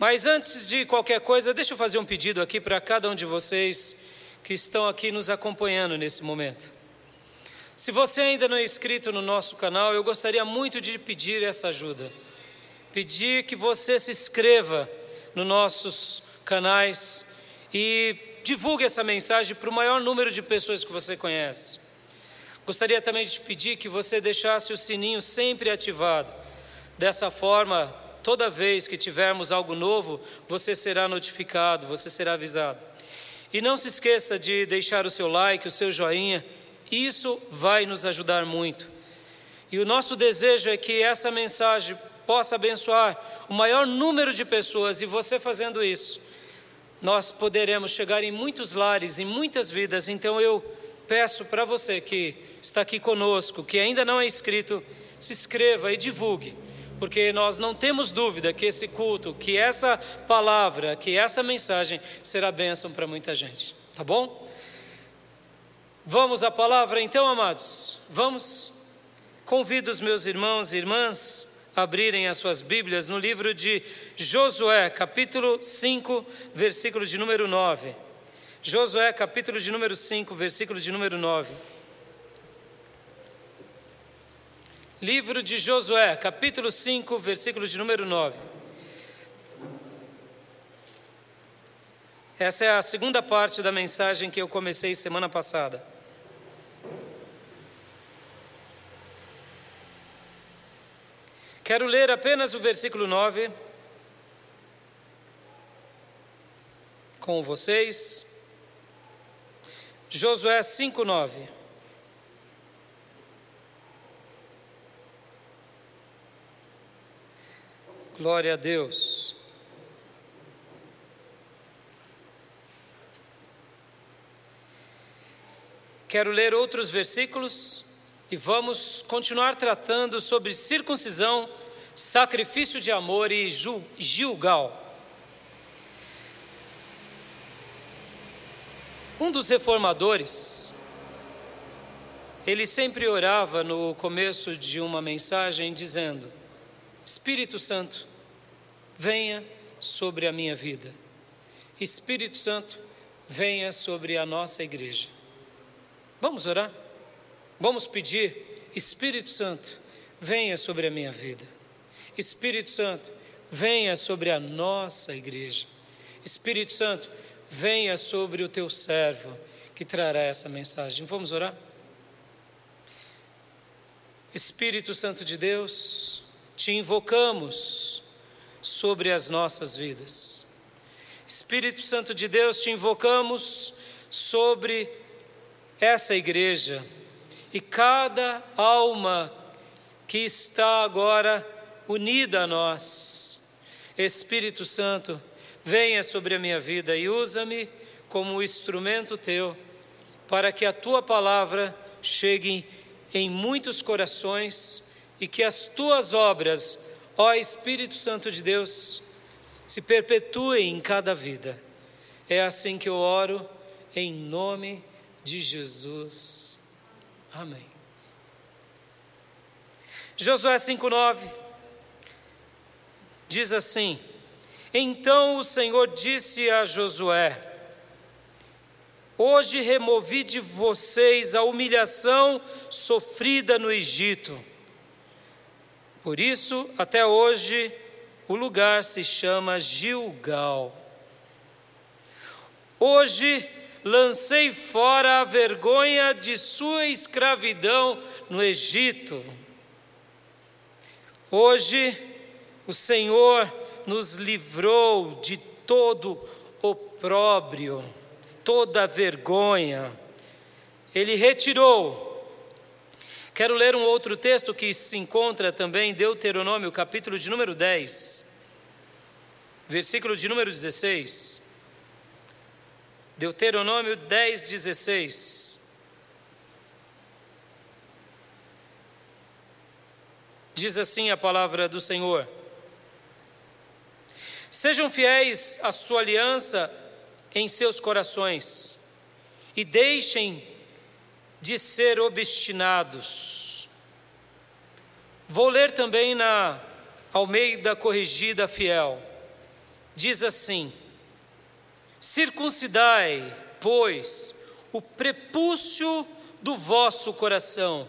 Mas antes de qualquer coisa, deixa eu fazer um pedido aqui para cada um de vocês que estão aqui nos acompanhando nesse momento. Se você ainda não é inscrito no nosso canal, eu gostaria muito de pedir essa ajuda. Pedir que você se inscreva nos nossos canais e divulgue essa mensagem para o maior número de pessoas que você conhece. Gostaria também de pedir que você deixasse o sininho sempre ativado. Dessa forma, toda vez que tivermos algo novo, você será notificado, você será avisado. E não se esqueça de deixar o seu like, o seu joinha, isso vai nos ajudar muito. E o nosso desejo é que essa mensagem possa abençoar o maior número de pessoas, e você fazendo isso, nós poderemos chegar em muitos lares, em muitas vidas. Então eu peço para você que está aqui conosco, que ainda não é inscrito, se inscreva e divulgue porque nós não temos dúvida que esse culto, que essa palavra, que essa mensagem será bênção para muita gente, tá bom? Vamos à palavra então, amados? Vamos? Convido os meus irmãos e irmãs a abrirem as suas Bíblias no livro de Josué, capítulo 5, versículo de número 9. Josué, capítulo de número 5, versículo de número 9. Livro de Josué, capítulo 5, versículo de número 9. Essa é a segunda parte da mensagem que eu comecei semana passada. Quero ler apenas o versículo 9 com vocês. Josué 5, 9. Glória a Deus. Quero ler outros versículos e vamos continuar tratando sobre circuncisão, sacrifício de amor e Gilgal. Um dos reformadores, ele sempre orava no começo de uma mensagem dizendo: Espírito Santo, venha sobre a minha vida. Espírito Santo, venha sobre a nossa igreja. Vamos orar? Vamos pedir, Espírito Santo, venha sobre a minha vida. Espírito Santo, venha sobre a nossa igreja. Espírito Santo, venha sobre o teu servo que trará essa mensagem. Vamos orar? Espírito Santo de Deus, te invocamos sobre as nossas vidas. Espírito Santo de Deus, te invocamos sobre essa igreja e cada alma que está agora unida a nós. Espírito Santo, venha sobre a minha vida e usa-me como instrumento teu, para que a tua palavra chegue em muitos corações e que as tuas obras Ó Espírito Santo de Deus, se perpetue em cada vida. É assim que eu oro, em nome de Jesus. Amém. Josué 5,9 diz assim: Então o Senhor disse a Josué: Hoje removi de vocês a humilhação sofrida no Egito por isso, até hoje, o lugar se chama Gilgal. Hoje lancei fora a vergonha de sua escravidão no Egito. Hoje o Senhor nos livrou de todo opróbrio, toda vergonha. Ele retirou Quero ler um outro texto que se encontra também em Deuteronômio, capítulo de número 10, versículo de número 16. Deuteronômio 10, 16. Diz assim a palavra do Senhor: Sejam fiéis à sua aliança em seus corações, e deixem de ser obstinados. Vou ler também na Almeida Corrigida Fiel. diz assim: Circuncidai, pois, o prepúcio do vosso coração,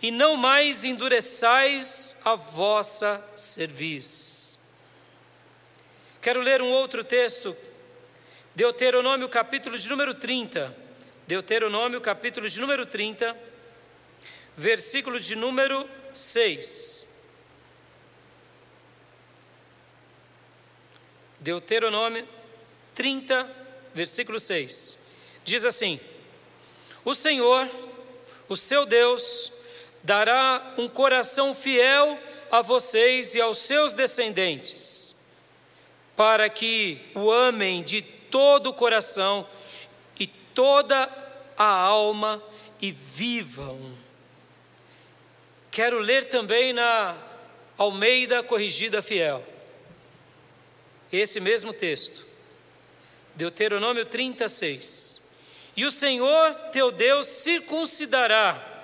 e não mais endureçais a vossa cerviz. Quero ler um outro texto, Deuteronômio capítulo de número 30. Deuteronômio capítulo de número 30, versículo de número 6. Deuteronômio 30, versículo 6. Diz assim: O Senhor, o seu Deus, dará um coração fiel a vocês e aos seus descendentes, para que o amem de todo o coração toda a alma e vivam. Quero ler também na Almeida Corrigida Fiel. Esse mesmo texto. Deuteronômio 36. E o Senhor teu Deus circuncidará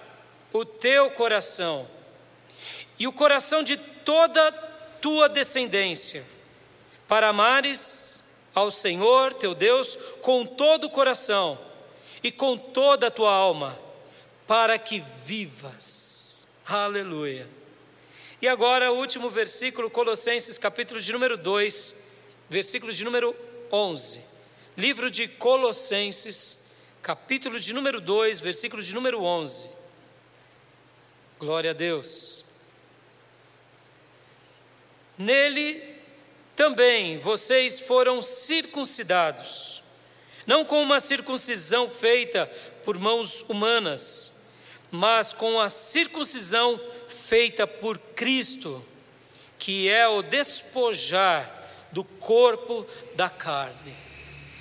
o teu coração e o coração de toda tua descendência, para amares ao Senhor teu Deus com todo o coração e com toda a tua alma, para que vivas. Aleluia. E agora o último versículo, Colossenses, capítulo de número 2, versículo de número 11. Livro de Colossenses, capítulo de número 2, versículo de número 11. Glória a Deus. Nele também vocês foram circuncidados, não com uma circuncisão feita por mãos humanas, mas com a circuncisão feita por Cristo, que é o despojar do corpo da carne.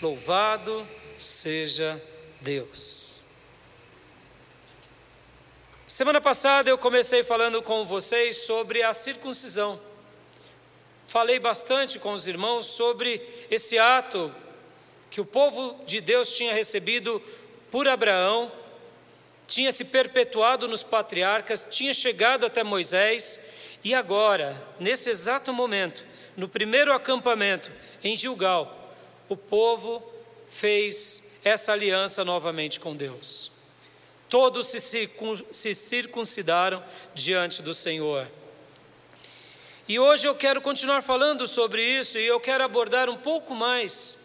Louvado seja Deus. Semana passada eu comecei falando com vocês sobre a circuncisão. Falei bastante com os irmãos sobre esse ato que o povo de Deus tinha recebido por Abraão, tinha se perpetuado nos patriarcas, tinha chegado até Moisés e agora, nesse exato momento, no primeiro acampamento em Gilgal, o povo fez essa aliança novamente com Deus. Todos se circuncidaram diante do Senhor. E hoje eu quero continuar falando sobre isso e eu quero abordar um pouco mais,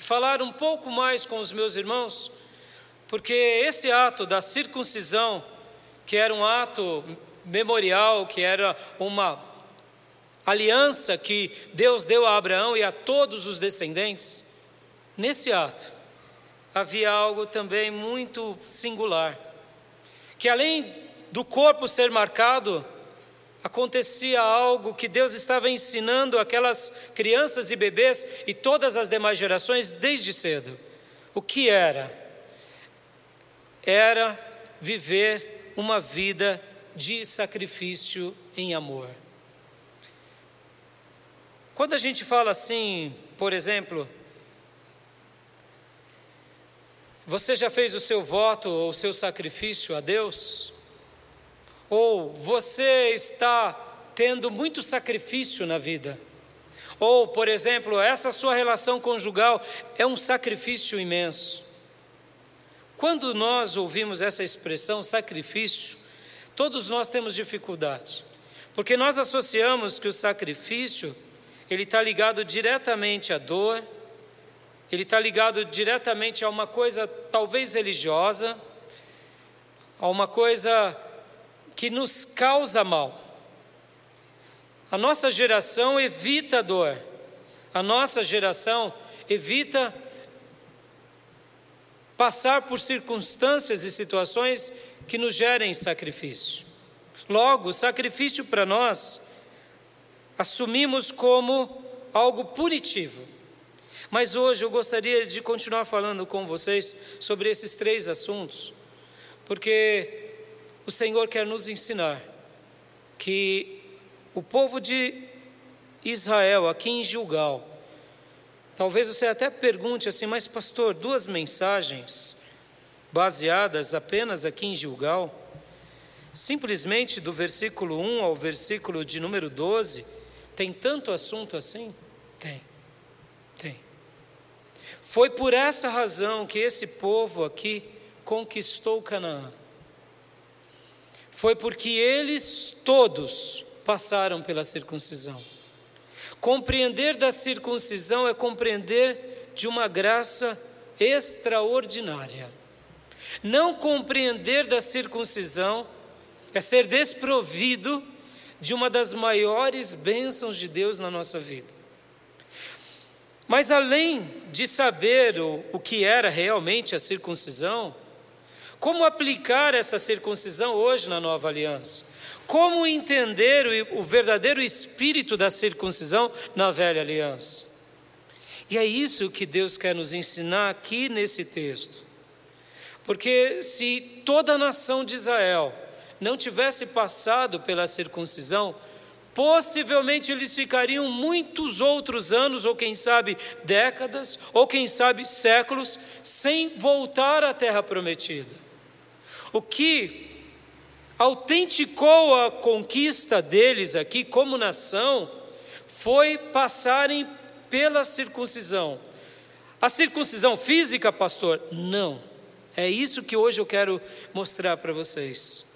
falar um pouco mais com os meus irmãos, porque esse ato da circuncisão, que era um ato memorial, que era uma aliança que Deus deu a Abraão e a todos os descendentes, nesse ato havia algo também muito singular, que além do corpo ser marcado, acontecia algo que Deus estava ensinando aquelas crianças e bebês e todas as demais gerações desde cedo. O que era? Era viver uma vida de sacrifício em amor. Quando a gente fala assim, por exemplo, você já fez o seu voto ou o seu sacrifício a Deus? Ou você está tendo muito sacrifício na vida. Ou, por exemplo, essa sua relação conjugal é um sacrifício imenso. Quando nós ouvimos essa expressão sacrifício, todos nós temos dificuldade, porque nós associamos que o sacrifício ele está ligado diretamente à dor, ele está ligado diretamente a uma coisa talvez religiosa, a uma coisa que nos causa mal. A nossa geração evita dor, a nossa geração evita passar por circunstâncias e situações que nos gerem sacrifício. Logo, sacrifício para nós assumimos como algo punitivo. Mas hoje eu gostaria de continuar falando com vocês sobre esses três assuntos, porque o Senhor quer nos ensinar que o povo de Israel, aqui em Gilgal, talvez você até pergunte assim, mas pastor, duas mensagens baseadas apenas aqui em Gilgal, simplesmente do versículo 1 ao versículo de número 12, tem tanto assunto assim? Tem. Tem. Foi por essa razão que esse povo aqui conquistou Canaã. Foi porque eles todos passaram pela circuncisão. Compreender da circuncisão é compreender de uma graça extraordinária. Não compreender da circuncisão é ser desprovido de uma das maiores bênçãos de Deus na nossa vida. Mas além de saber o, o que era realmente a circuncisão, como aplicar essa circuncisão hoje na nova aliança? Como entender o, verdadeiro espírito da circuncisão na velha aliança? E é isso que Deus quer nos ensinar aqui nesse texto. Porque se toda a nação de Israel não tivesse passado pela circuncisão, possivelmente eles ficariam muitos outros anos, ou quem sabe décadas, ou quem sabe séculos, sem voltar à terra prometida. O que autenticou a conquista deles aqui como nação foi passarem pela circuncisão. A circuncisão física, pastor? Não. É isso que hoje eu quero mostrar para vocês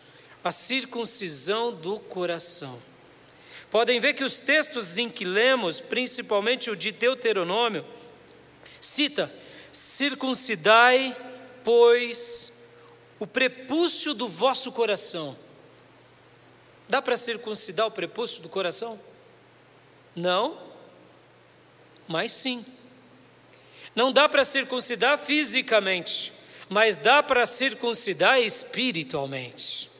a circuncisão do coração. Podem ver que os textos em que lemos, principalmente o de Deuteronômio, cita: circuncidai, pois, o prepúcio do vosso coração. Dá para circuncidar o prepúcio do coração? Não, mas sim. Não dá para circuncidar fisicamente, mas dá para circuncidar espiritualmente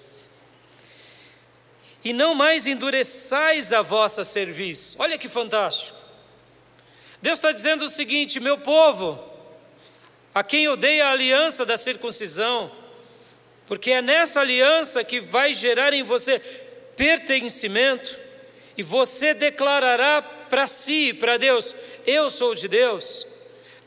e não mais endureçais a vossa serviço. Olha que fantástico. Deus está dizendo o seguinte: meu povo, a quem dei a aliança da circuncisão, porque é nessa aliança que vai gerar em você pertencimento, e você declarará para si, para Deus, eu sou de Deus.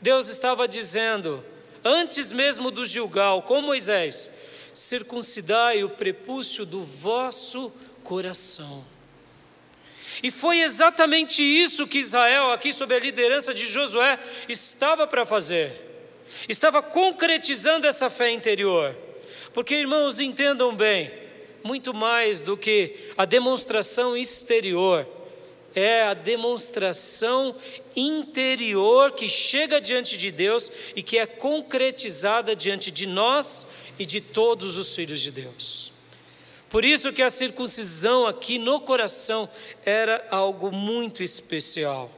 Deus estava dizendo, antes mesmo do Gilgal, com Moisés, circuncidai o prepúcio do vosso coração. E foi exatamente isso que Israel, aqui sob a liderança de Josué, estava para fazer. Estava concretizando essa fé interior. Porque, irmãos, entendam bem, muito mais do que a demonstração exterior, é a demonstração interior que chega diante de Deus e que é concretizada diante de nós e de todos os filhos de Deus. Por isso que a circuncisão aqui no coração era algo muito especial.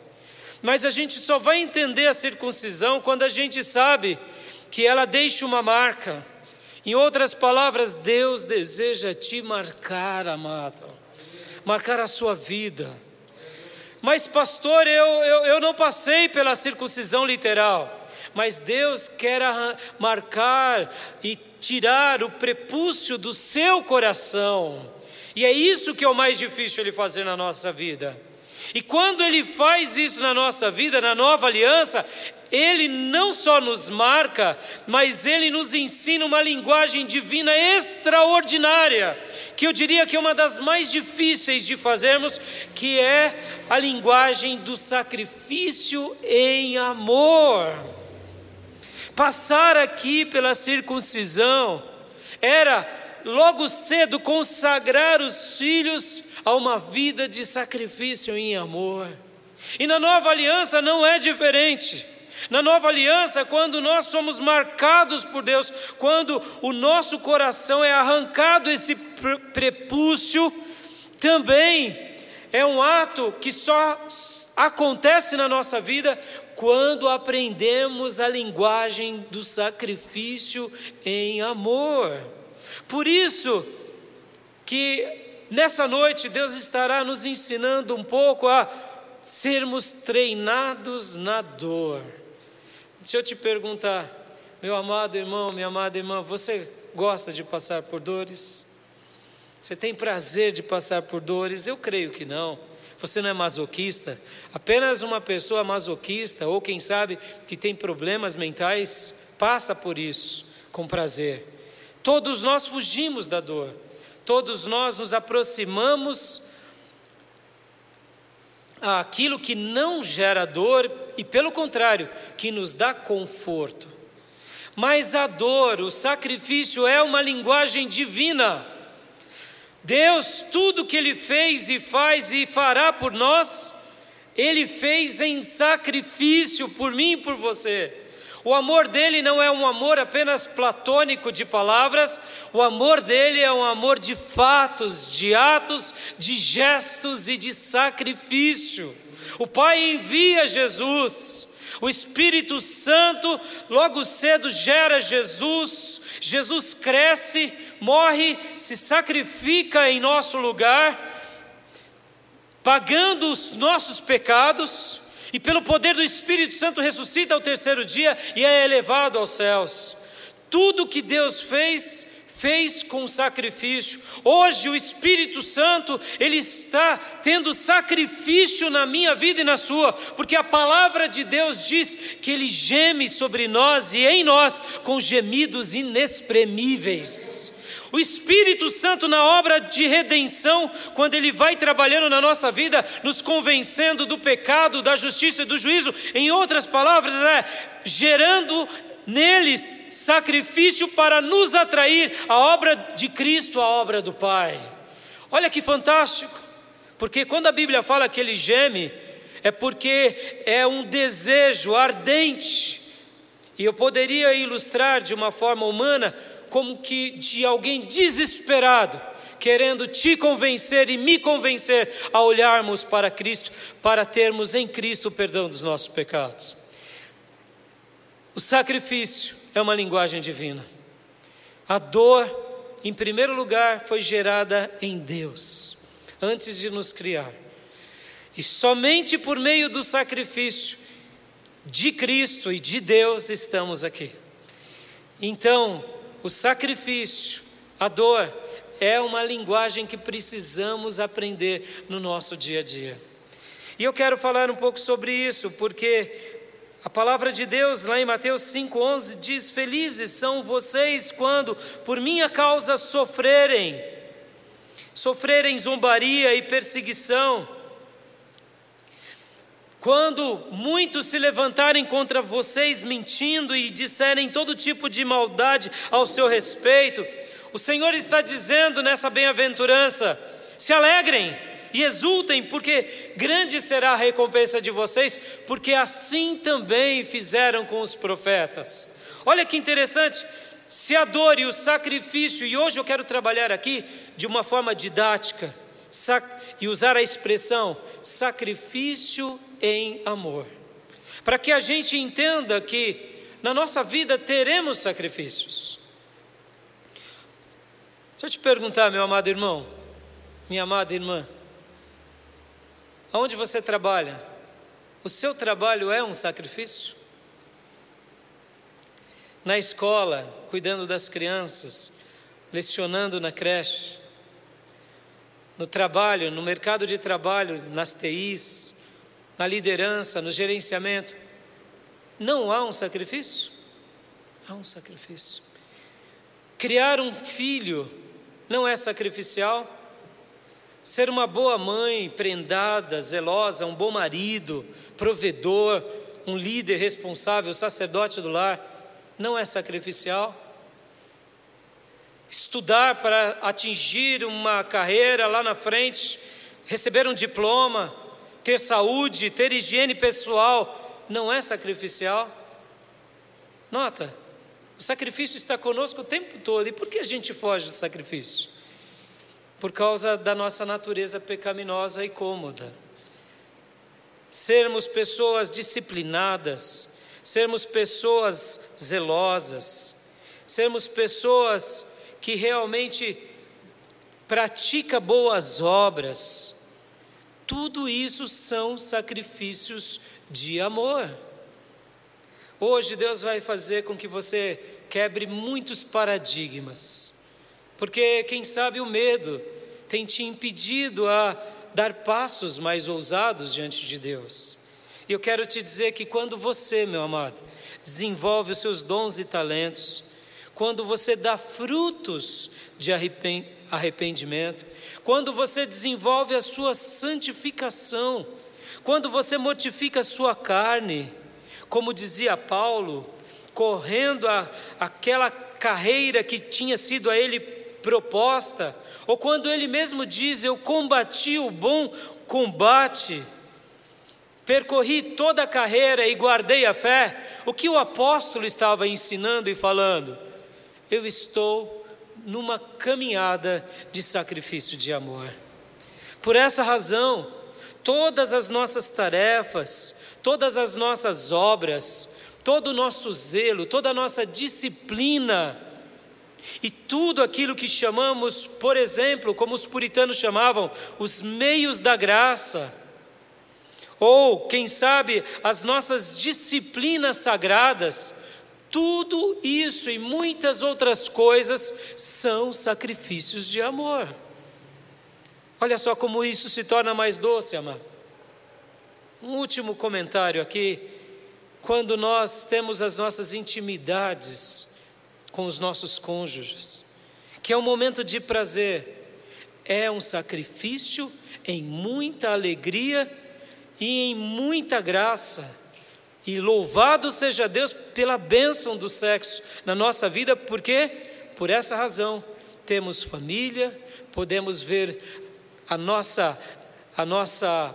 Mas a gente só vai entender a circuncisão quando a gente sabe que ela deixa uma marca. Em outras palavras, Deus deseja te marcar, amado, marcar a sua vida. Mas, pastor, eu, eu, eu não passei pela circuncisão literal mas Deus quer marcar e tirar o prepúcio do seu coração. E é isso que é o mais difícil ele fazer na nossa vida. E quando ele faz isso na nossa vida, na nova aliança, ele não só nos marca, mas ele nos ensina uma linguagem divina extraordinária, que eu diria que é uma das mais difíceis de fazermos, que é a linguagem do sacrifício em amor. Passar aqui pela circuncisão era logo cedo consagrar os filhos a uma vida de sacrifício em amor. E na nova aliança não é diferente. Na nova aliança, quando nós somos marcados por Deus, quando o nosso coração é arrancado esse prepúcio, também é um ato que só acontece na nossa vida quando aprendemos a linguagem do sacrifício em amor. Por isso que nessa noite Deus estará nos ensinando um pouco a sermos treinados na dor. Deixa eu te perguntar, meu amado irmão, minha amada irmã, você gosta de passar por dores? Você tem prazer de passar por dores? Eu creio que não. Você não é masoquista? Apenas uma pessoa masoquista, ou quem sabe que tem problemas mentais, passa por isso com prazer. Todos nós fugimos da dor, todos nós nos aproximamos àquilo que não gera dor e pelo contrário, que nos dá conforto. Mas a dor, o sacrifício é uma linguagem divina. Deus, tudo que Ele fez e faz e fará por nós, Ele fez em sacrifício por mim e por você. O amor dele não é um amor apenas platônico de palavras, o amor dele é um amor de fatos, de atos, de gestos e de sacrifício. O Pai envia Jesus, o Espírito Santo logo cedo gera Jesus, Jesus cresce, morre, se sacrifica em nosso lugar, pagando os nossos pecados e pelo poder do Espírito Santo ressuscita ao terceiro dia e é elevado aos céus. Tudo que Deus fez, fez com sacrifício. Hoje o Espírito Santo, ele está tendo sacrifício na minha vida e na sua, porque a palavra de Deus diz que ele geme sobre nós e em nós com gemidos inexprimíveis. O Espírito Santo, na obra de redenção, quando ele vai trabalhando na nossa vida, nos convencendo do pecado, da justiça e do juízo, em outras palavras, é gerando neles sacrifício para nos atrair à obra de Cristo, à obra do Pai. Olha que fantástico, porque quando a Bíblia fala que ele geme, é porque é um desejo ardente, e eu poderia ilustrar de uma forma humana como que de alguém desesperado, querendo te convencer e me convencer a olharmos para Cristo, para termos em Cristo o perdão dos nossos pecados. O sacrifício é uma linguagem divina. A dor, em primeiro lugar, foi gerada em Deus, antes de nos criar. E somente por meio do sacrifício de Cristo e de Deus estamos aqui. Então, o sacrifício, a dor, é uma linguagem que precisamos aprender no nosso dia a dia. E eu quero falar um pouco sobre isso, porque a palavra de Deus, lá em Mateus 5,11, diz: Felizes são vocês quando por minha causa sofrerem, sofrerem zombaria e perseguição. Quando muitos se levantarem contra vocês mentindo e disserem todo tipo de maldade ao seu respeito, o Senhor está dizendo nessa bem-aventurança: se alegrem e exultem, porque grande será a recompensa de vocês, porque assim também fizeram com os profetas. Olha que interessante, se a dor e o sacrifício, e hoje eu quero trabalhar aqui de uma forma didática, e usar a expressão sacrifício em amor. Para que a gente entenda que na nossa vida teremos sacrifícios. Deixa eu te perguntar, meu amado irmão, minha amada irmã, aonde você trabalha? O seu trabalho é um sacrifício? Na escola, cuidando das crianças, lecionando na creche, no trabalho, no mercado de trabalho, nas TIs, na liderança, no gerenciamento, não há um sacrifício? Há um sacrifício. Criar um filho não é sacrificial? Ser uma boa mãe, prendada, zelosa, um bom marido, provedor, um líder responsável, sacerdote do lar, não é sacrificial? Estudar para atingir uma carreira lá na frente, receber um diploma, ter saúde, ter higiene pessoal, não é sacrificial? Nota, o sacrifício está conosco o tempo todo. E por que a gente foge do sacrifício? Por causa da nossa natureza pecaminosa e cômoda. Sermos pessoas disciplinadas, sermos pessoas zelosas, sermos pessoas que realmente pratica boas obras, tudo isso são sacrifícios de amor. Hoje Deus vai fazer com que você quebre muitos paradigmas, porque quem sabe o medo tem te impedido a dar passos mais ousados diante de Deus. E eu quero te dizer que quando você, meu amado, desenvolve os seus dons e talentos, quando você dá frutos de arrependimento, quando você desenvolve a sua santificação, quando você mortifica a sua carne, como dizia Paulo, correndo a, aquela carreira que tinha sido a ele proposta, ou quando ele mesmo diz: Eu combati o bom combate, percorri toda a carreira e guardei a fé, o que o apóstolo estava ensinando e falando? Eu estou numa caminhada de sacrifício de amor. Por essa razão, todas as nossas tarefas, todas as nossas obras, todo o nosso zelo, toda a nossa disciplina, e tudo aquilo que chamamos, por exemplo, como os puritanos chamavam, os meios da graça, ou, quem sabe, as nossas disciplinas sagradas, tudo isso e muitas outras coisas são sacrifícios de amor. Olha só como isso se torna mais doce, amado. Um último comentário aqui. Quando nós temos as nossas intimidades com os nossos cônjuges, que é um momento de prazer, é um sacrifício em muita alegria e em muita graça. E louvado seja Deus pela bênção do sexo na nossa vida, porque por essa razão temos família, podemos ver a nossa a nossa,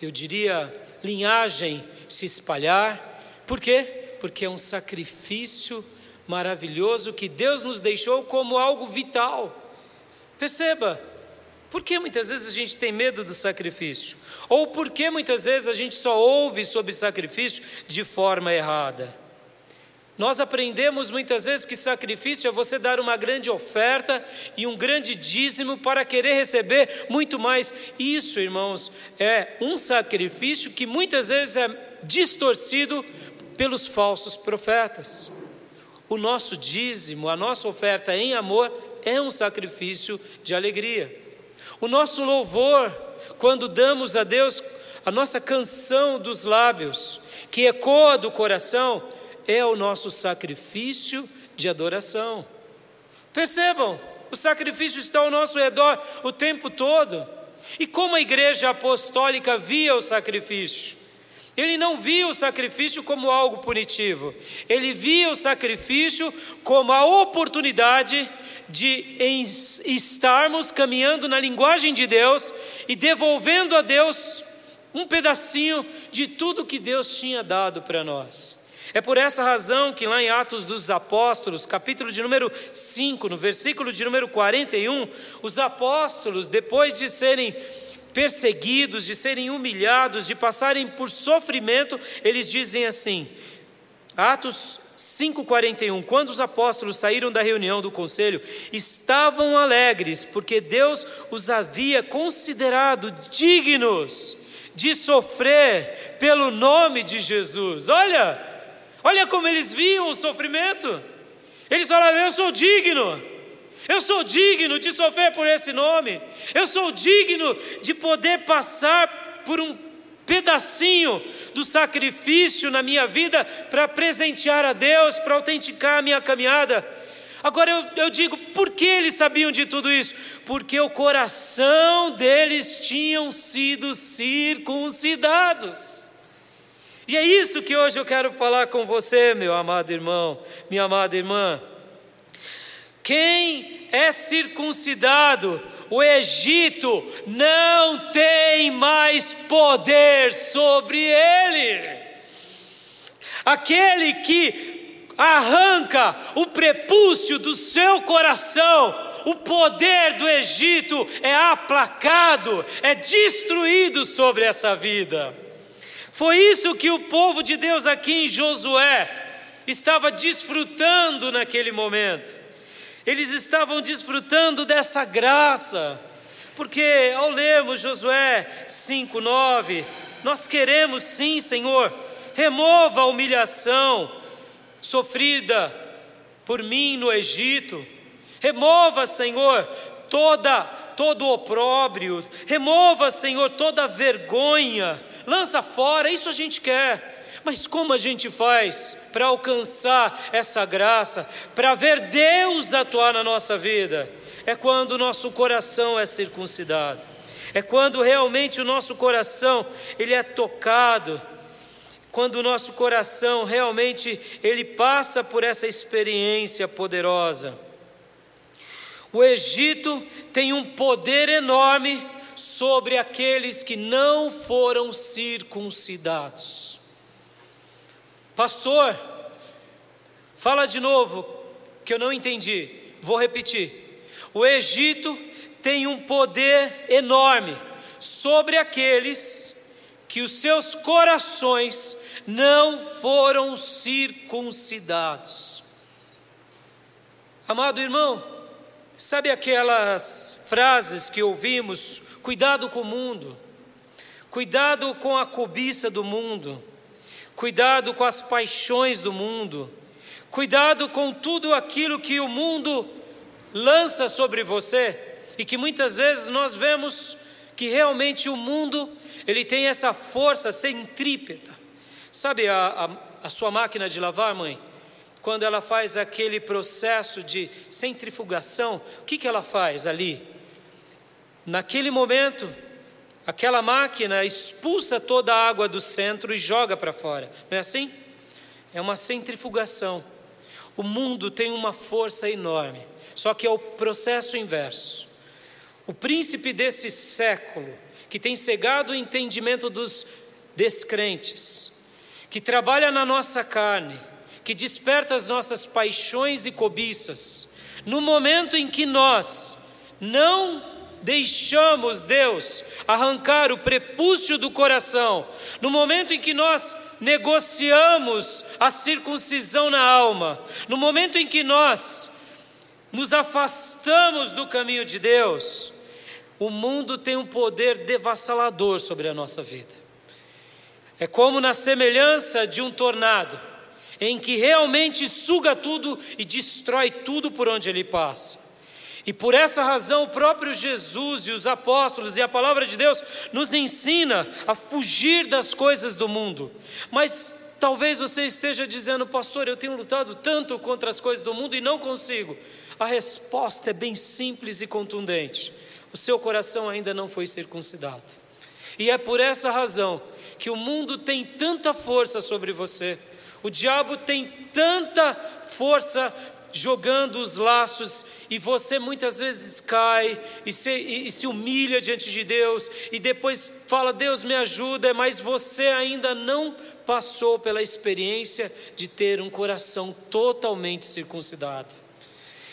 eu diria, linhagem se espalhar. Por quê? Porque é um sacrifício maravilhoso que Deus nos deixou como algo vital. Perceba, por que muitas vezes a gente tem medo do sacrifício? Ou por que muitas vezes a gente só ouve sobre sacrifício de forma errada? Nós aprendemos muitas vezes que sacrifício é você dar uma grande oferta e um grande dízimo para querer receber muito mais. Isso, irmãos, é um sacrifício que muitas vezes é distorcido pelos falsos profetas. O nosso dízimo, a nossa oferta em amor é um sacrifício de alegria. O nosso louvor, quando damos a Deus a nossa canção dos lábios, que ecoa do coração, é o nosso sacrifício de adoração. Percebam, o sacrifício está ao nosso redor o tempo todo. E como a igreja apostólica via o sacrifício? Ele não via o sacrifício como algo punitivo, ele via o sacrifício como a oportunidade de estarmos caminhando na linguagem de Deus e devolvendo a Deus um pedacinho de tudo que Deus tinha dado para nós. É por essa razão que lá em Atos dos Apóstolos, capítulo de número 5, no versículo de número 41, os apóstolos, depois de serem perseguidos, de serem humilhados, de passarem por sofrimento, eles dizem assim, Atos 5,41: Quando os apóstolos saíram da reunião do conselho, estavam alegres, porque Deus os havia considerado dignos de sofrer pelo nome de Jesus. Olha, olha como eles viam o sofrimento. Eles falaram: Eu sou digno. Eu sou digno de sofrer por esse nome. Eu sou digno de poder passar por um pedacinho do sacrifício na minha vida para presentear a Deus, para autenticar a minha caminhada. Agora eu, eu, digo, por que eles sabiam de tudo isso? Porque o coração deles tinham sido circuncidados. E é isso que hoje eu quero falar com você, meu amado irmão, minha amada irmã. Quem é circuncidado, o Egito não tem mais poder sobre ele. Aquele que arranca o prepúcio do seu coração, o poder do Egito é aplacado, é destruído sobre essa vida. Foi isso que o povo de Deus aqui em Josué estava desfrutando naquele momento eles estavam desfrutando dessa graça, porque ao lermos Josué 5,9, nós queremos sim, Senhor, remova a humilhação sofrida por mim no Egito, remova, Senhor, toda todo opróbrio, remova, Senhor, toda vergonha, lança fora, isso a gente quer. Mas como a gente faz para alcançar essa graça, para ver Deus atuar na nossa vida? É quando o nosso coração é circuncidado. É quando realmente o nosso coração ele é tocado, quando o nosso coração realmente ele passa por essa experiência poderosa. O Egito tem um poder enorme sobre aqueles que não foram circuncidados. Pastor, fala de novo, que eu não entendi. Vou repetir. O Egito tem um poder enorme sobre aqueles que os seus corações não foram circuncidados. Amado irmão, sabe aquelas frases que ouvimos Cuidado com o mundo, cuidado com a cobiça do mundo, cuidado com as paixões do mundo, cuidado com tudo aquilo que o mundo lança sobre você e que muitas vezes nós vemos que realmente o mundo ele tem essa força centrípeta. Sabe a, a, a sua máquina de lavar, mãe? Quando ela faz aquele processo de centrifugação, o que, que ela faz ali? Naquele momento, aquela máquina expulsa toda a água do centro e joga para fora. Não é assim? É uma centrifugação. O mundo tem uma força enorme, só que é o processo inverso. O príncipe desse século, que tem cegado o entendimento dos descrentes, que trabalha na nossa carne, que desperta as nossas paixões e cobiças, no momento em que nós não deixamos Deus arrancar o prepúcio do coração, no momento em que nós negociamos a circuncisão na alma, no momento em que nós nos afastamos do caminho de Deus, o mundo tem um poder devassalador sobre a nossa vida. É como na semelhança de um tornado, em que realmente suga tudo e destrói tudo por onde ele passa. E por essa razão, o próprio Jesus e os apóstolos e a palavra de Deus nos ensina a fugir das coisas do mundo. Mas talvez você esteja dizendo, pastor, eu tenho lutado tanto contra as coisas do mundo e não consigo. A resposta é bem simples e contundente. O seu coração ainda não foi circuncidado. E é por essa razão que o mundo tem tanta força sobre você. O diabo tem tanta força jogando os laços e você muitas vezes cai e se, e se, humilha diante de Deus e depois fala: Deus me ajuda, mas você ainda não passou pela experiência de ter um coração totalmente circuncidado.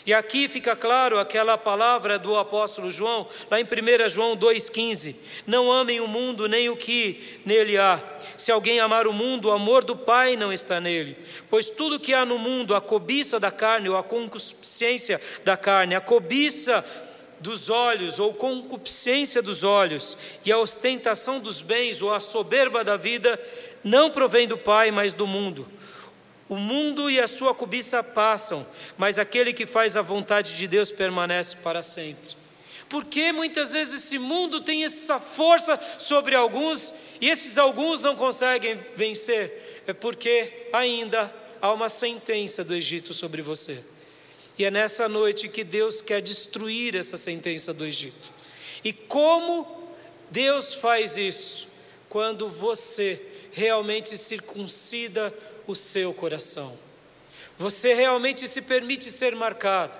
E aqui fica claro aquela palavra do apóstolo João, lá em 1 João 2,15: Não amem o mundo nem o que nele há. Se alguém amar o mundo, o amor do Pai não está nele. Pois tudo que há no mundo, a cobiça da carne ou a concupiscência da carne, a cobiça dos olhos ou concupiscência dos olhos e a ostentação dos bens ou a soberba da vida não provém do Pai, mas do mundo. O mundo e a sua cobiça passam, mas aquele que faz a vontade de Deus permanece para sempre. Porque muitas vezes esse mundo tem essa força sobre alguns e esses alguns não conseguem vencer? É porque ainda há uma sentença do Egito sobre você. E é nessa noite que Deus quer destruir essa sentença do Egito. E como Deus faz isso? Quando você realmente circuncida o seu coração. Você realmente se permite ser marcado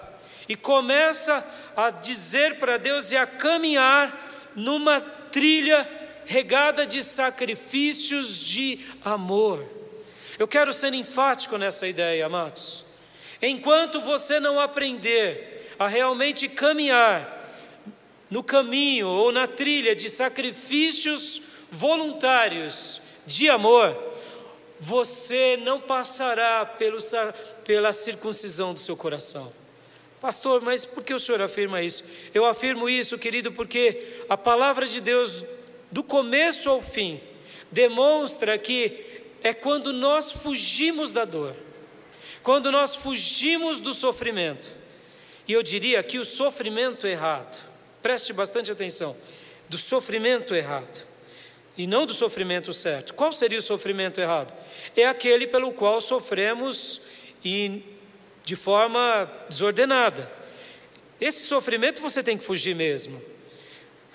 e começa a dizer para Deus e a caminhar numa trilha regada de sacrifícios de amor. Eu quero ser enfático nessa ideia, amados. Enquanto você não aprender a realmente caminhar no caminho ou na trilha de sacrifícios voluntários de amor, você não passará pelo, pela circuncisão do seu coração. Pastor, mas por que o senhor afirma isso? Eu afirmo isso, querido, porque a palavra de Deus, do começo ao fim, demonstra que é quando nós fugimos da dor, quando nós fugimos do sofrimento, e eu diria que o sofrimento errado, preste bastante atenção, do sofrimento errado e não do sofrimento certo. Qual seria o sofrimento errado? É aquele pelo qual sofremos e de forma desordenada. Esse sofrimento você tem que fugir mesmo.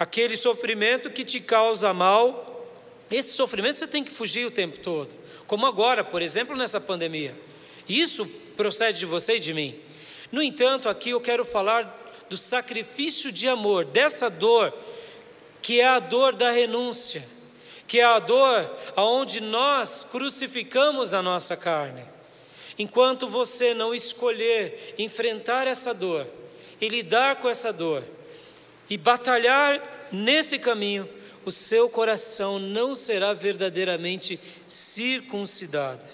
aquele sofrimento que te causa mal, esse sofrimento você tem que fugir o tempo todo, como agora, por exemplo, nessa pandemia. Isso procede de você e de mim. No entanto, aqui eu quero falar do sacrifício de amor, dessa dor, que é a dor da renúncia, que é a dor aonde nós crucificamos a nossa carne. Enquanto você não escolher enfrentar essa dor e lidar com essa dor e batalhar nesse caminho, o seu coração não será verdadeiramente circuncidado.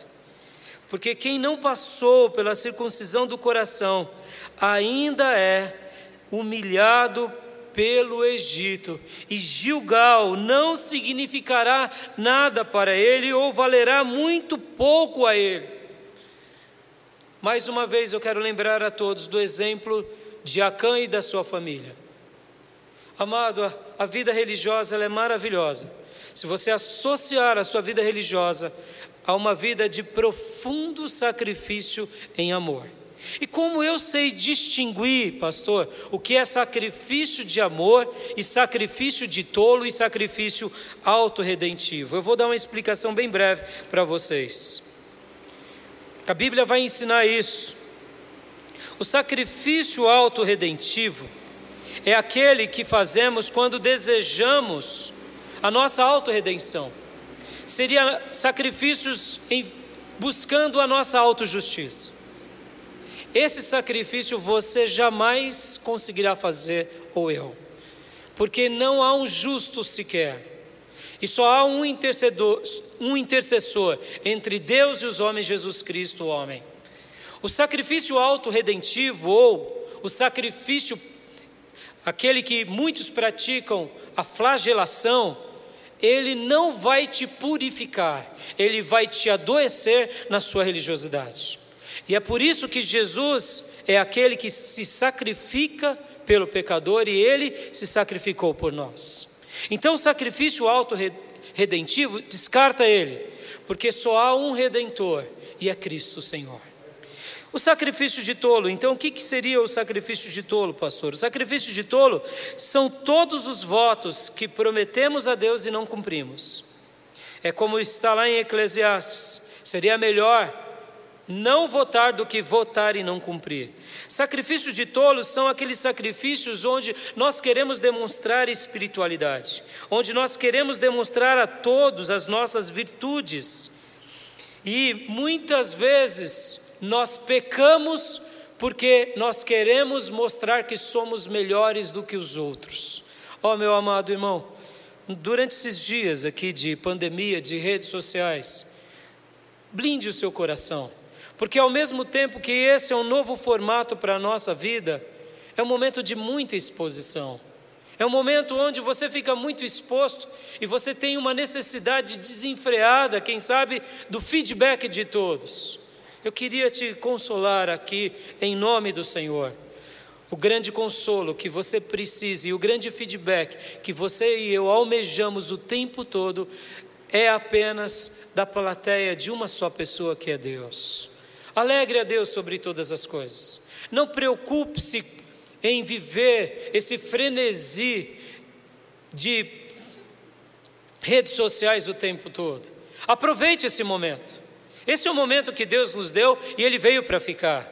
Porque quem não passou pela circuncisão do coração ainda é humilhado pelo Egito, e Gilgal não significará nada para ele ou valerá muito pouco a ele. Mais uma vez eu quero lembrar a todos do exemplo de Acã e da sua família. Amado, a, a vida religiosa é maravilhosa. Se você associar a sua vida religiosa a uma vida de profundo sacrifício em amor. E como eu sei distinguir, pastor, o que é sacrifício de amor e sacrifício de tolo e sacrifício autorredentivo? Eu vou dar uma explicação bem breve para vocês. A Bíblia vai ensinar isso. O sacrifício autorredentivo é aquele que fazemos quando desejamos a nossa autorredenção. Seria sacrifícios em, buscando a nossa autojustiça. Esse sacrifício você jamais conseguirá fazer, ou eu, porque não há um justo sequer. E só há um intercedor, um intercessor entre Deus e os homens, Jesus Cristo, o homem. O sacrifício auto-redentivo, ou o sacrifício, aquele que muitos praticam, a flagelação, ele não vai te purificar, ele vai te adoecer na sua religiosidade. E é por isso que Jesus é aquele que se sacrifica pelo pecador e ele se sacrificou por nós. Então, o sacrifício auto-redentivo descarta ele, porque só há um redentor e é Cristo Senhor. O sacrifício de tolo, então o que seria o sacrifício de tolo, pastor? O sacrifício de tolo são todos os votos que prometemos a Deus e não cumprimos. É como está lá em Eclesiastes: seria melhor não votar do que votar e não cumprir. Sacrifícios de tolos são aqueles sacrifícios onde nós queremos demonstrar espiritualidade, onde nós queremos demonstrar a todos as nossas virtudes. E muitas vezes nós pecamos porque nós queremos mostrar que somos melhores do que os outros. Ó oh, meu amado irmão, durante esses dias aqui de pandemia, de redes sociais, blinde o seu coração. Porque ao mesmo tempo que esse é um novo formato para a nossa vida, é um momento de muita exposição. É um momento onde você fica muito exposto e você tem uma necessidade desenfreada, quem sabe, do feedback de todos. Eu queria te consolar aqui em nome do Senhor. O grande consolo que você precisa e o grande feedback que você e eu almejamos o tempo todo é apenas da plateia de uma só pessoa que é Deus. Alegre a Deus sobre todas as coisas. Não preocupe-se em viver esse frenesi de redes sociais o tempo todo. Aproveite esse momento. Esse é o momento que Deus nos deu e ele veio para ficar.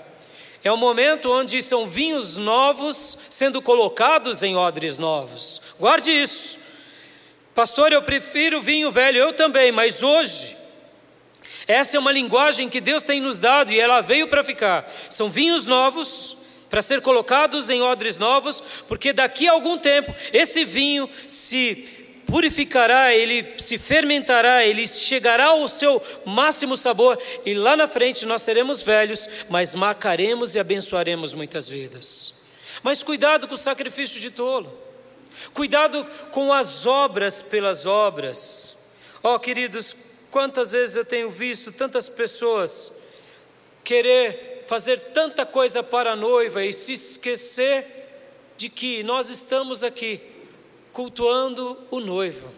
É o momento onde são vinhos novos sendo colocados em odres novos. Guarde isso. Pastor, eu prefiro vinho velho, eu também, mas hoje essa é uma linguagem que Deus tem nos dado e ela veio para ficar. São vinhos novos para ser colocados em odres novos, porque daqui a algum tempo esse vinho se purificará, ele se fermentará, ele chegará ao seu máximo sabor e lá na frente nós seremos velhos, mas marcaremos e abençoaremos muitas vidas. Mas cuidado com o sacrifício de tolo. Cuidado com as obras pelas obras. Ó oh, queridos, Quantas vezes eu tenho visto tantas pessoas querer fazer tanta coisa para a noiva e se esquecer de que nós estamos aqui cultuando o noivo.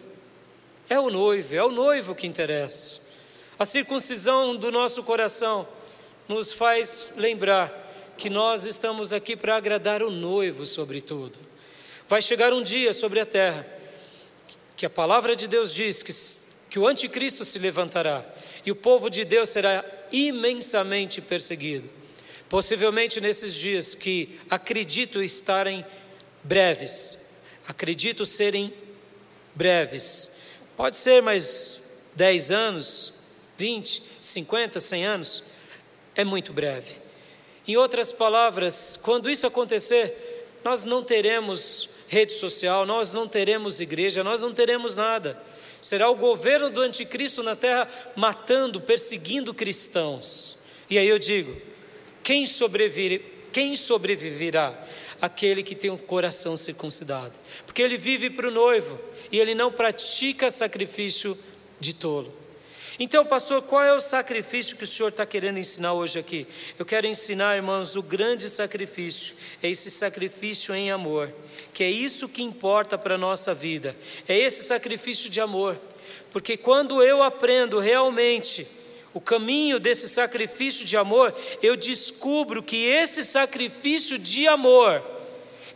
É o noivo, é o noivo que interessa. A circuncisão do nosso coração nos faz lembrar que nós estamos aqui para agradar o noivo, sobretudo. vai chegar um dia sobre a terra que a palavra de Deus diz que, que o anticristo se levantará e o povo de Deus será imensamente perseguido. Possivelmente nesses dias que acredito estarem breves, acredito serem breves. Pode ser mais 10 anos, 20, 50, 100 anos, é muito breve. Em outras palavras, quando isso acontecer, nós não teremos rede social, nós não teremos igreja, nós não teremos nada. Será o governo do anticristo na terra matando, perseguindo cristãos. E aí eu digo: quem, sobrevive, quem sobreviverá? Aquele que tem o um coração circuncidado, porque ele vive para o noivo e ele não pratica sacrifício de tolo. Então, pastor, qual é o sacrifício que o senhor está querendo ensinar hoje aqui? Eu quero ensinar, irmãos, o grande sacrifício, é esse sacrifício em amor, que é isso que importa para a nossa vida, é esse sacrifício de amor, porque quando eu aprendo realmente o caminho desse sacrifício de amor, eu descubro que esse sacrifício de amor,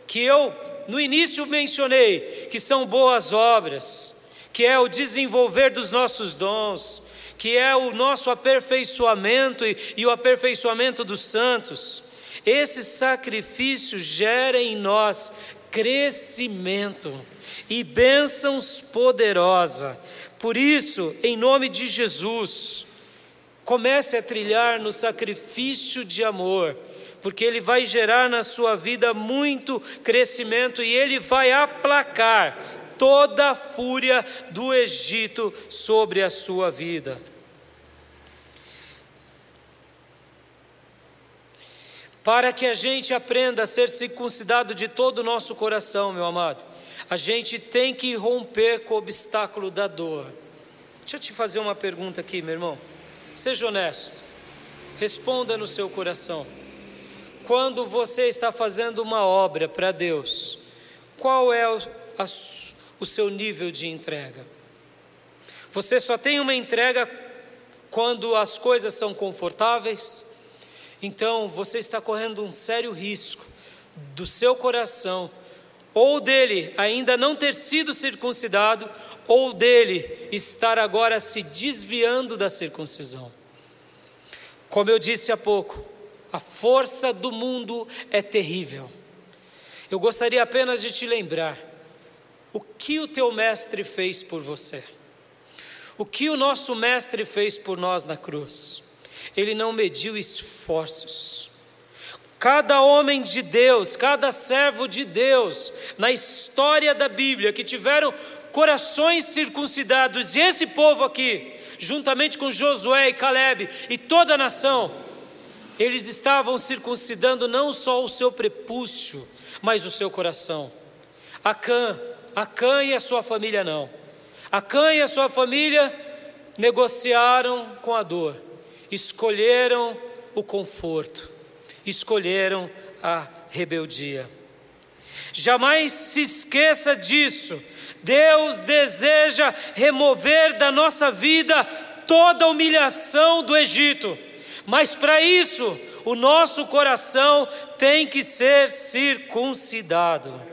que eu no início mencionei, que são boas obras, que é o desenvolver dos nossos dons, que é o nosso aperfeiçoamento e, e o aperfeiçoamento dos santos. Esse sacrifício gera em nós crescimento e bênçãos poderosa. Por isso, em nome de Jesus, comece a trilhar no sacrifício de amor, porque ele vai gerar na sua vida muito crescimento e ele vai aplacar toda a fúria do Egito sobre a sua vida. Para que a gente aprenda a ser circuncidado de todo o nosso coração, meu amado, a gente tem que romper com o obstáculo da dor. Deixa eu te fazer uma pergunta aqui, meu irmão. Seja honesto, responda no seu coração. Quando você está fazendo uma obra para Deus, qual é a, o seu nível de entrega. Você só tem uma entrega quando as coisas são confortáveis, então você está correndo um sério risco do seu coração, ou dele ainda não ter sido circuncidado, ou dele estar agora se desviando da circuncisão. Como eu disse há pouco, a força do mundo é terrível. Eu gostaria apenas de te lembrar o que o teu mestre fez por você. O que o nosso mestre fez por nós na cruz. Ele não mediu esforços. Cada homem de Deus, cada servo de Deus, na história da Bíblia, que tiveram corações circuncidados, e esse povo aqui, juntamente com Josué e Caleb e toda a nação, eles estavam circuncidando não só o seu prepúcio, mas o seu coração. Acã, Acã e a sua família não. Acã e a sua família negociaram com a dor, escolheram o conforto, escolheram a rebeldia. Jamais se esqueça disso. Deus deseja remover da nossa vida toda a humilhação do Egito. Mas para isso, o nosso coração tem que ser circuncidado.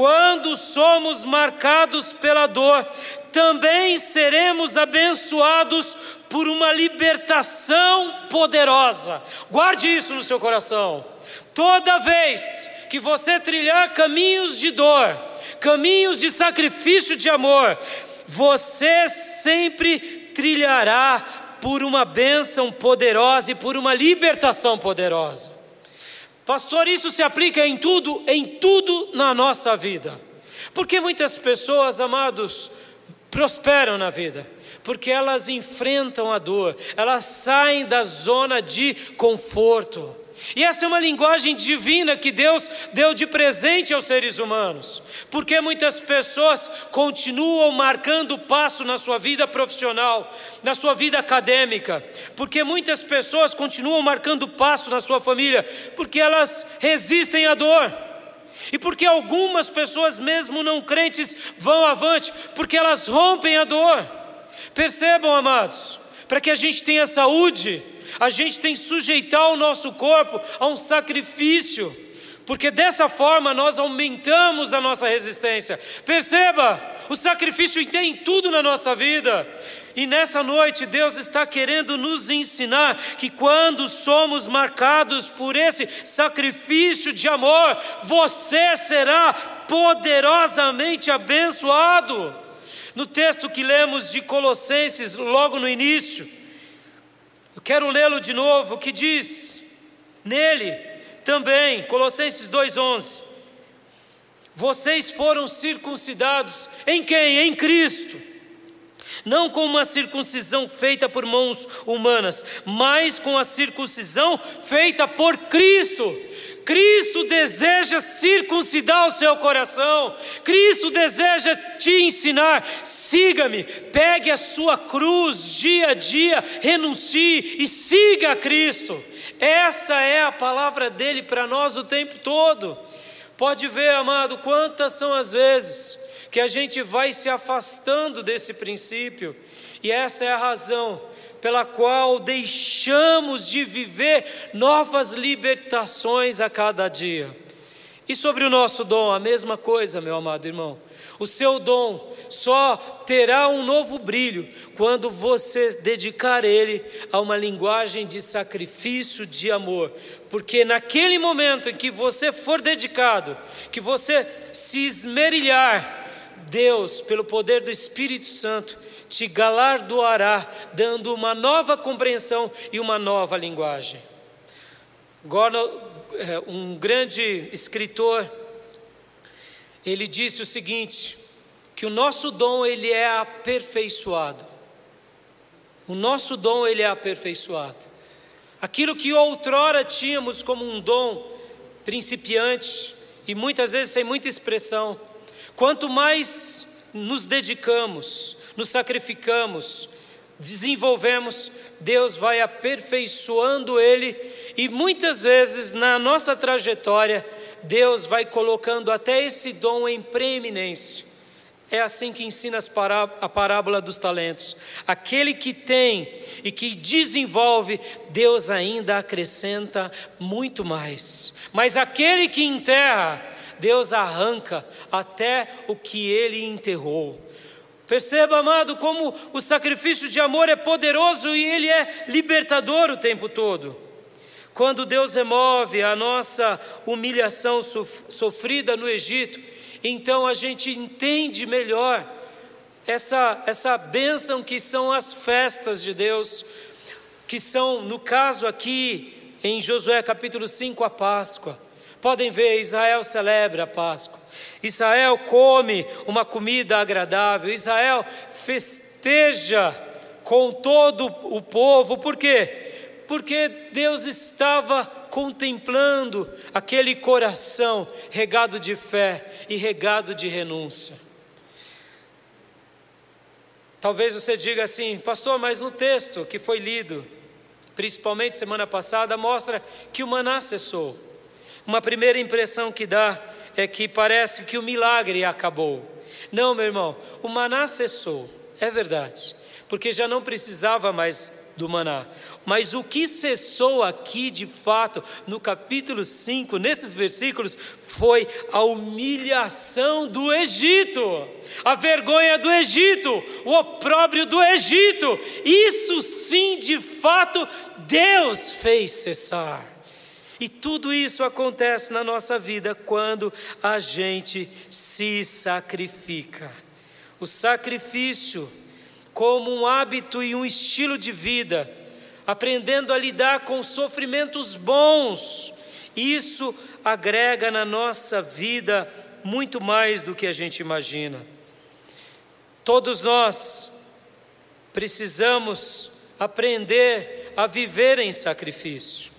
Quando somos marcados pela dor, também seremos abençoados por uma libertação poderosa. Guarde isso no seu coração. Toda vez que você trilhar caminhos de dor, caminhos de sacrifício de amor, você sempre trilhará por uma bênção poderosa e por uma libertação poderosa. Pastor, isso se aplica em tudo, em tudo na nossa vida. Porque muitas pessoas, amados, prosperam na vida, porque elas enfrentam a dor, elas saem da zona de conforto. E essa é uma linguagem divina que Deus deu de presente aos seres humanos, porque muitas pessoas continuam marcando passo na sua vida profissional, na sua vida acadêmica, porque muitas pessoas continuam marcando passo na sua família, porque elas resistem à dor. E porque algumas pessoas, mesmo não crentes, vão avante, porque elas rompem a dor. Percebam, amados, para que a gente tenha saúde, a gente tem que sujeitar o nosso corpo a um sacrifício, porque dessa forma nós aumentamos a nossa resistência. Perceba, o sacrifício tem tudo na nossa vida. E nessa noite Deus está querendo nos ensinar que quando somos marcados por esse sacrifício de amor, você será poderosamente abençoado. No texto que lemos de Colossenses, logo no início, eu quero lê-lo de novo, que diz: Nele também, Colossenses 2:11. Vocês foram circuncidados em quem? Em Cristo. Não com uma circuncisão feita por mãos humanas, mas com a circuncisão feita por Cristo. Cristo deseja circuncidar o seu coração, Cristo deseja te ensinar: siga-me, pegue a sua cruz dia a dia, renuncie e siga a Cristo. Essa é a palavra dele para nós o tempo todo. Pode ver, amado, quantas são as vezes que a gente vai se afastando desse princípio, e essa é a razão pela qual deixamos de viver novas libertações a cada dia. E sobre o nosso dom, a mesma coisa, meu amado irmão. O seu dom só terá um novo brilho quando você dedicar ele a uma linguagem de sacrifício, de amor. Porque naquele momento em que você for dedicado, que você se esmerilhar, Deus, pelo poder do Espírito Santo, te galardoará, dando uma nova compreensão e uma nova linguagem. Gordon, é, um grande escritor, ele disse o seguinte: que o nosso dom ele é aperfeiçoado. O nosso dom ele é aperfeiçoado. Aquilo que outrora tínhamos como um dom principiante e muitas vezes sem muita expressão, quanto mais nos dedicamos, nos sacrificamos, desenvolvemos, Deus vai aperfeiçoando ele e muitas vezes na nossa trajetória, Deus vai colocando até esse dom em preeminência. É assim que ensina a parábola dos talentos. Aquele que tem e que desenvolve, Deus ainda acrescenta muito mais. Mas aquele que enterra, Deus arranca até o que ele enterrou. Perceba, amado, como o sacrifício de amor é poderoso e ele é libertador o tempo todo. Quando Deus remove a nossa humilhação sofrida no Egito, então a gente entende melhor essa, essa bênção que são as festas de Deus, que são, no caso aqui, em Josué capítulo 5, a Páscoa. Podem ver, Israel celebra a Páscoa, Israel come uma comida agradável, Israel festeja com todo o povo, por quê? Porque Deus estava contemplando aquele coração regado de fé e regado de renúncia. Talvez você diga assim, pastor, mas no texto que foi lido, principalmente semana passada, mostra que o maná cessou. Uma primeira impressão que dá é que parece que o milagre acabou. Não, meu irmão, o maná cessou, é verdade, porque já não precisava mais do maná. Mas o que cessou aqui de fato, no capítulo 5, nesses versículos, foi a humilhação do Egito, a vergonha do Egito, o opróbrio do Egito. Isso sim, de fato, Deus fez cessar. E tudo isso acontece na nossa vida quando a gente se sacrifica. O sacrifício, como um hábito e um estilo de vida, aprendendo a lidar com sofrimentos bons, isso agrega na nossa vida muito mais do que a gente imagina. Todos nós precisamos aprender a viver em sacrifício.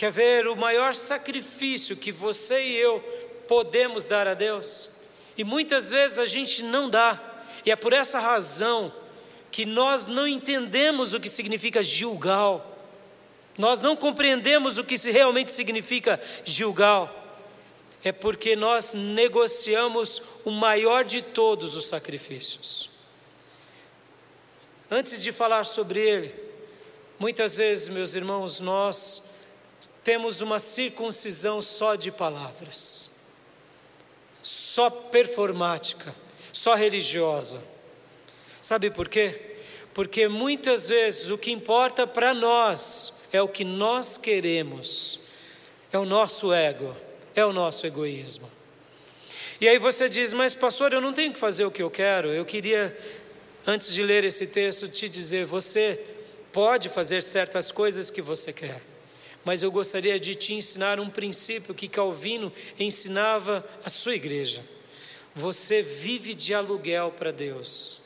Quer ver o maior sacrifício que você e eu podemos dar a Deus? E muitas vezes a gente não dá, e é por essa razão que nós não entendemos o que significa Gilgal, nós não compreendemos o que realmente significa Gilgal, é porque nós negociamos o maior de todos os sacrifícios. Antes de falar sobre ele, muitas vezes, meus irmãos, nós temos uma circuncisão só de palavras, só performática, só religiosa. Sabe por quê? Porque muitas vezes o que importa para nós é o que nós queremos, é o nosso ego, é o nosso egoísmo. E aí você diz, mas pastor, eu não tenho que fazer o que eu quero. Eu queria, antes de ler esse texto, te dizer: você pode fazer certas coisas que você quer, mas eu gostaria de te ensinar um princípio que Calvino ensinava à sua igreja. Você vive de aluguel para Deus.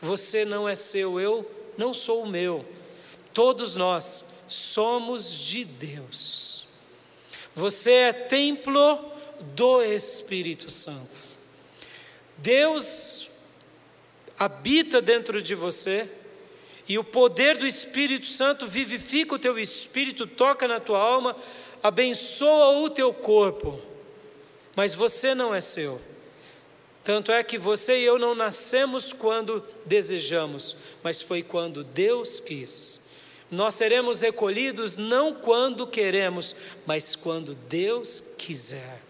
Você não é seu, eu não sou o meu. Todos nós somos de Deus. Você é templo do Espírito Santo. Deus habita dentro de você e o poder do Espírito Santo vivifica o teu espírito, toca na tua alma, abençoa o teu corpo. Mas você não é seu. Tanto é que você e eu não nascemos quando desejamos, mas foi quando Deus quis. Nós seremos recolhidos não quando queremos, mas quando Deus quiser.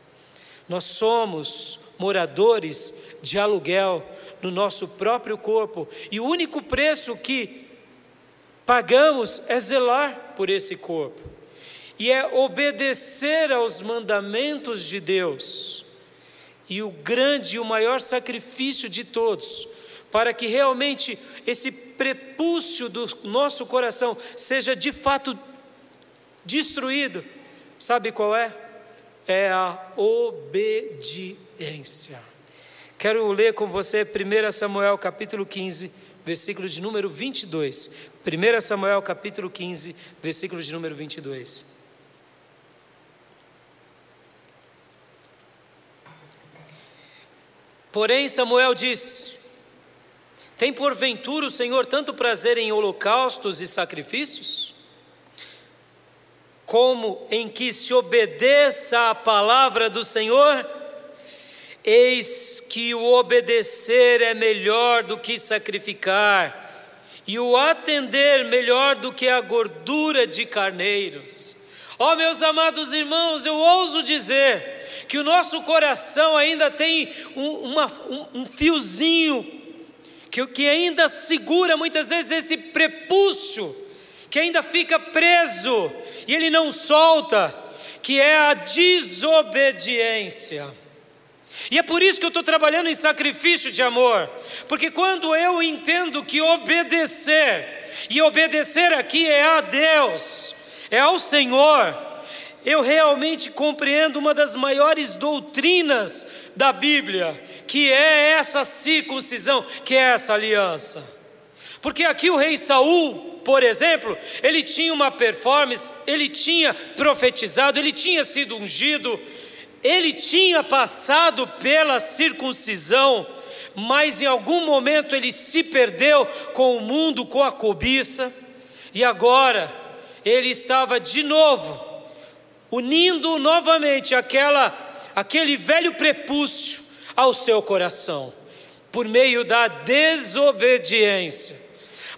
Nós somos moradores de aluguel no nosso próprio corpo, e o único preço que pagamos é zelar por esse corpo, e é obedecer aos mandamentos de Deus. E o grande e o maior sacrifício de todos, para que realmente esse prepúcio do nosso coração seja de fato destruído, sabe qual é? é a obediência. Quero ler com você 1 Samuel capítulo 15, versículo de número 22. 1 Samuel capítulo 15, versículo de número 22. Porém, Samuel diz: Tem porventura o Senhor tanto prazer em holocaustos e sacrifícios? como em que se obedeça a palavra do Senhor? Eis que o obedecer é melhor do que sacrificar, e o atender melhor do que a gordura de carneiros. Ó oh, meus amados irmãos, eu ouso dizer que o nosso coração ainda tem um, uma, um, um fiozinho que, que ainda segura muitas vezes esse prepúcio que ainda fica preso e ele não solta, que é a desobediência. E é por isso que eu estou trabalhando em sacrifício de amor, porque quando eu entendo que obedecer, e obedecer aqui é a Deus, é ao Senhor, eu realmente compreendo uma das maiores doutrinas da Bíblia, que é essa circuncisão, que é essa aliança. Porque aqui o rei Saul, por exemplo, ele tinha uma performance, ele tinha profetizado, ele tinha sido ungido, ele tinha passado pela circuncisão, mas em algum momento ele se perdeu com o mundo, com a cobiça, e agora ele estava de novo unindo novamente aquela aquele velho prepúcio ao seu coração, por meio da desobediência.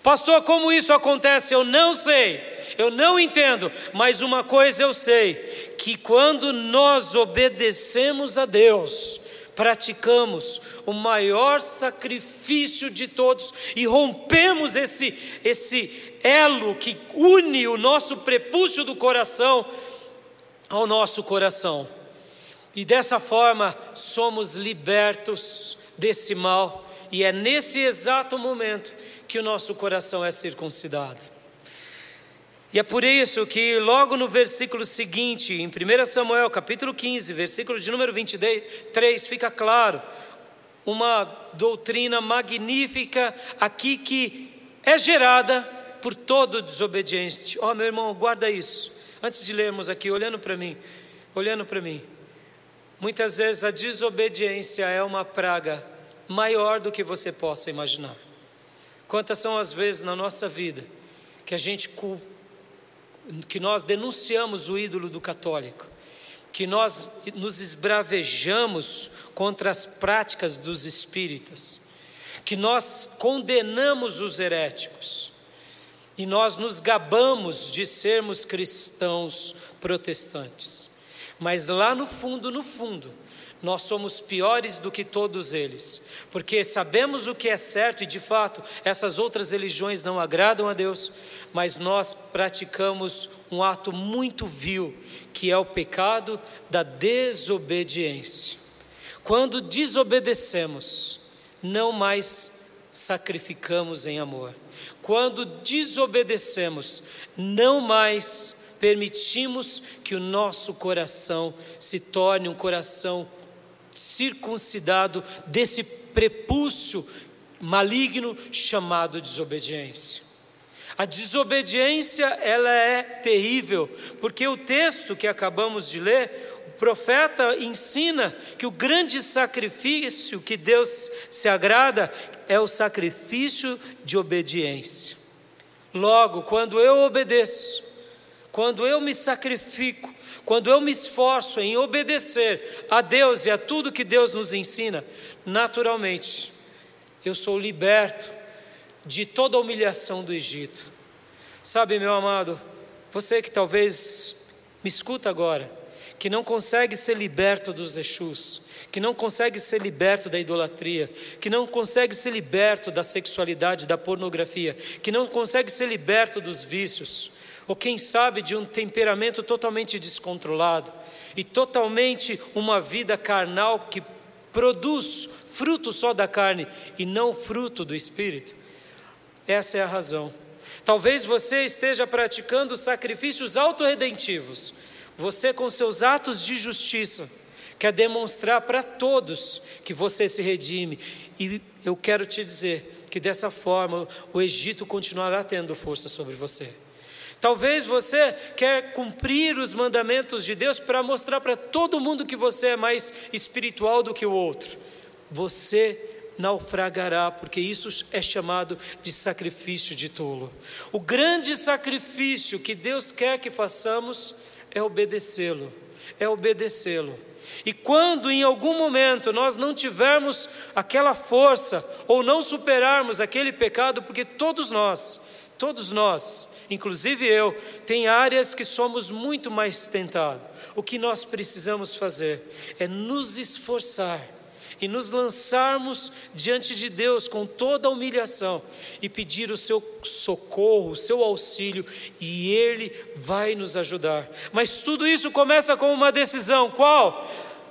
Pastor, como isso acontece? Eu não sei, eu não entendo, mas uma coisa eu sei: que quando nós obedecemos a Deus, praticamos o maior sacrifício de todos e rompemos esse, esse elo que une o nosso prepúcio do coração ao nosso coração. E dessa forma somos libertos desse mal, e é nesse exato momento que o nosso coração é circuncidado. E é por isso que logo no versículo seguinte, em 1 Samuel capítulo 15, versículo de número 23, fica claro uma doutrina magnífica aqui que é gerada por todo desobediente. Ó oh, meu irmão, guarda isso. Antes de lermos aqui, olhando para mim, olhando para mim. Muitas vezes a desobediência é uma praga maior do que você possa imaginar. Quantas são as vezes na nossa vida que a gente que nós denunciamos o ídolo do católico, que nós nos esbravejamos contra as práticas dos espíritas, que nós condenamos os heréticos. E nós nos gabamos de sermos cristãos protestantes. Mas lá no fundo, no fundo, nós somos piores do que todos eles, porque sabemos o que é certo e de fato essas outras religiões não agradam a Deus, mas nós praticamos um ato muito vil, que é o pecado da desobediência. Quando desobedecemos, não mais sacrificamos em amor. Quando desobedecemos, não mais permitimos que o nosso coração se torne um coração circuncidado desse prepúcio maligno chamado desobediência. A desobediência, ela é terrível, porque o texto que acabamos de ler, o profeta ensina que o grande sacrifício que Deus se agrada é o sacrifício de obediência. Logo, quando eu obedeço, quando eu me sacrifico, quando eu me esforço em obedecer a Deus e a tudo que Deus nos ensina, naturalmente, eu sou liberto de toda a humilhação do Egito. Sabe, meu amado, você que talvez me escuta agora, que não consegue ser liberto dos Exus, que não consegue ser liberto da idolatria, que não consegue ser liberto da sexualidade, da pornografia, que não consegue ser liberto dos vícios, ou quem sabe de um temperamento totalmente descontrolado e totalmente uma vida carnal que produz fruto só da carne e não fruto do espírito. Essa é a razão. Talvez você esteja praticando sacrifícios autorredentivos. Você, com seus atos de justiça, quer demonstrar para todos que você se redime. E eu quero te dizer que dessa forma o Egito continuará tendo força sobre você. Talvez você quer cumprir os mandamentos de Deus para mostrar para todo mundo que você é mais espiritual do que o outro. Você naufragará, porque isso é chamado de sacrifício de tolo. O grande sacrifício que Deus quer que façamos é obedecê-lo, é obedecê-lo. E quando em algum momento nós não tivermos aquela força ou não superarmos aquele pecado, porque todos nós, todos nós inclusive eu, tem áreas que somos muito mais tentados. O que nós precisamos fazer é nos esforçar e nos lançarmos diante de Deus com toda a humilhação e pedir o seu socorro, o seu auxílio, e Ele vai nos ajudar. Mas tudo isso começa com uma decisão: qual?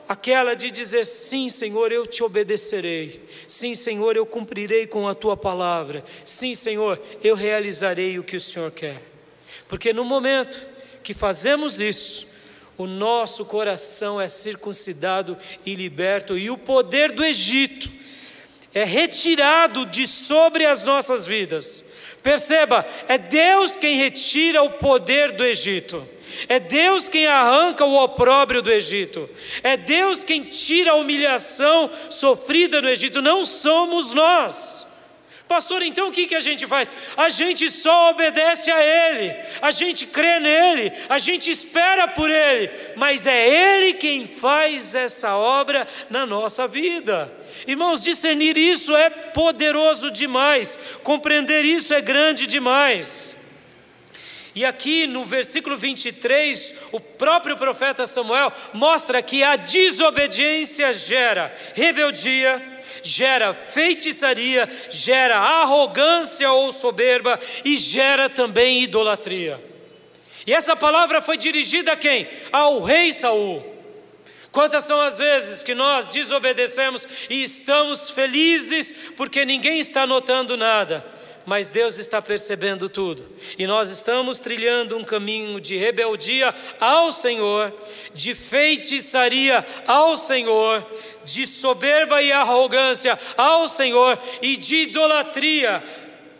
Aquela de dizer: sim, Senhor, eu te obedecerei, sim, Senhor, eu cumprirei com a tua palavra, sim, Senhor, eu realizarei o que o Senhor quer. Porque no momento que fazemos isso, o nosso coração é circuncidado e liberto, e o poder do Egito é retirado de sobre as nossas vidas. Perceba, é Deus quem retira o poder do Egito. É Deus quem arranca o opróbrio do Egito. É Deus quem tira a humilhação sofrida no Egito. Não somos nós. Pastor, então o que, que a gente faz? A gente só obedece a Ele, a gente crê nele, a gente espera por Ele, mas é Ele quem faz essa obra na nossa vida. Irmãos, discernir isso é poderoso demais, compreender isso é grande demais. E aqui no versículo 23, o próprio profeta Samuel mostra que a desobediência gera rebeldia, gera feitiçaria, gera arrogância ou soberba e gera também idolatria. E essa palavra foi dirigida a quem? Ao rei Saul. Quantas são as vezes que nós desobedecemos e estamos felizes porque ninguém está notando nada? Mas Deus está percebendo tudo. E nós estamos trilhando um caminho de rebeldia ao Senhor, de feitiçaria ao Senhor, de soberba e arrogância ao Senhor e de idolatria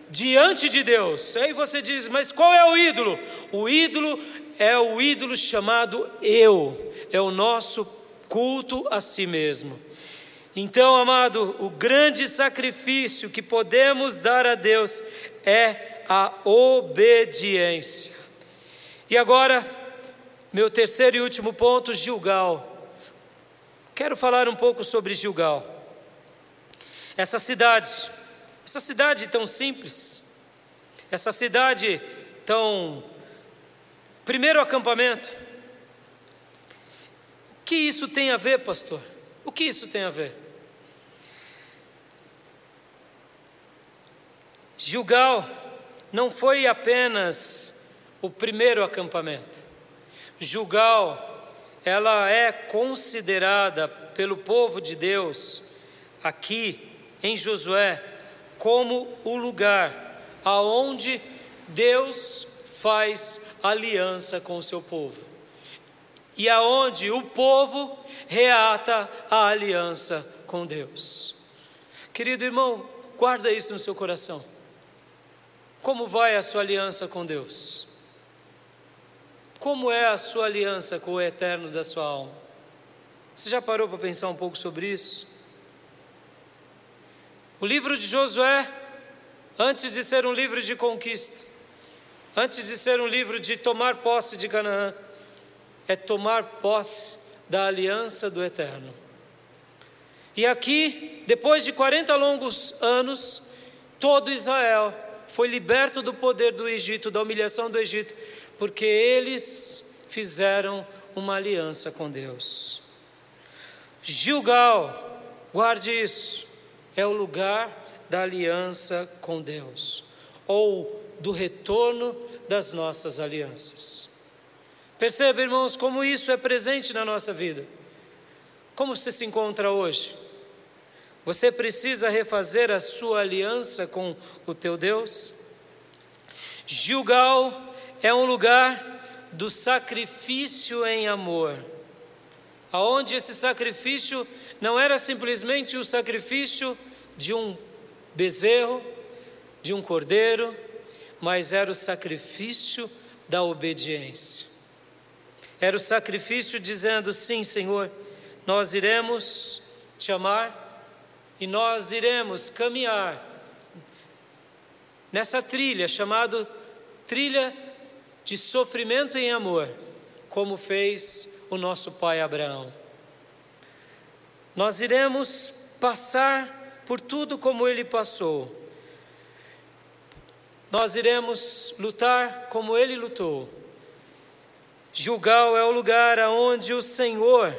diante de Deus. Aí você diz, mas qual é o ídolo? O ídolo é o ídolo chamado eu, é o nosso culto a si mesmo. Então, amado, o grande sacrifício que podemos dar a Deus é a obediência. E agora, meu terceiro e último ponto, Gilgal. Quero falar um pouco sobre Gilgal. Essa cidade, essa cidade tão simples, essa cidade tão. Primeiro acampamento. O que isso tem a ver, pastor? O que isso tem a ver? Gilgal não foi apenas o primeiro acampamento. Gilgal, ela é considerada pelo povo de Deus aqui em Josué como o lugar aonde Deus faz aliança com o seu povo. E aonde o povo reata a aliança com Deus. Querido irmão, guarda isso no seu coração. Como vai a sua aliança com Deus? Como é a sua aliança com o eterno da sua alma? Você já parou para pensar um pouco sobre isso? O livro de Josué, antes de ser um livro de conquista, antes de ser um livro de tomar posse de Canaã, é tomar posse da aliança do eterno. E aqui, depois de 40 longos anos, todo Israel foi liberto do poder do Egito, da humilhação do Egito, porque eles fizeram uma aliança com Deus. Gilgal, guarde isso, é o lugar da aliança com Deus, ou do retorno das nossas alianças. Perceba, irmãos, como isso é presente na nossa vida. Como você se encontra hoje? Você precisa refazer a sua aliança com o teu Deus? Gilgal é um lugar do sacrifício em amor, aonde esse sacrifício não era simplesmente o sacrifício de um bezerro, de um cordeiro, mas era o sacrifício da obediência. Era o sacrifício dizendo: sim, Senhor, nós iremos te amar e nós iremos caminhar nessa trilha chamada trilha de sofrimento em amor, como fez o nosso pai Abraão. Nós iremos passar por tudo como ele passou. Nós iremos lutar como ele lutou. Gilgal é o lugar aonde o Senhor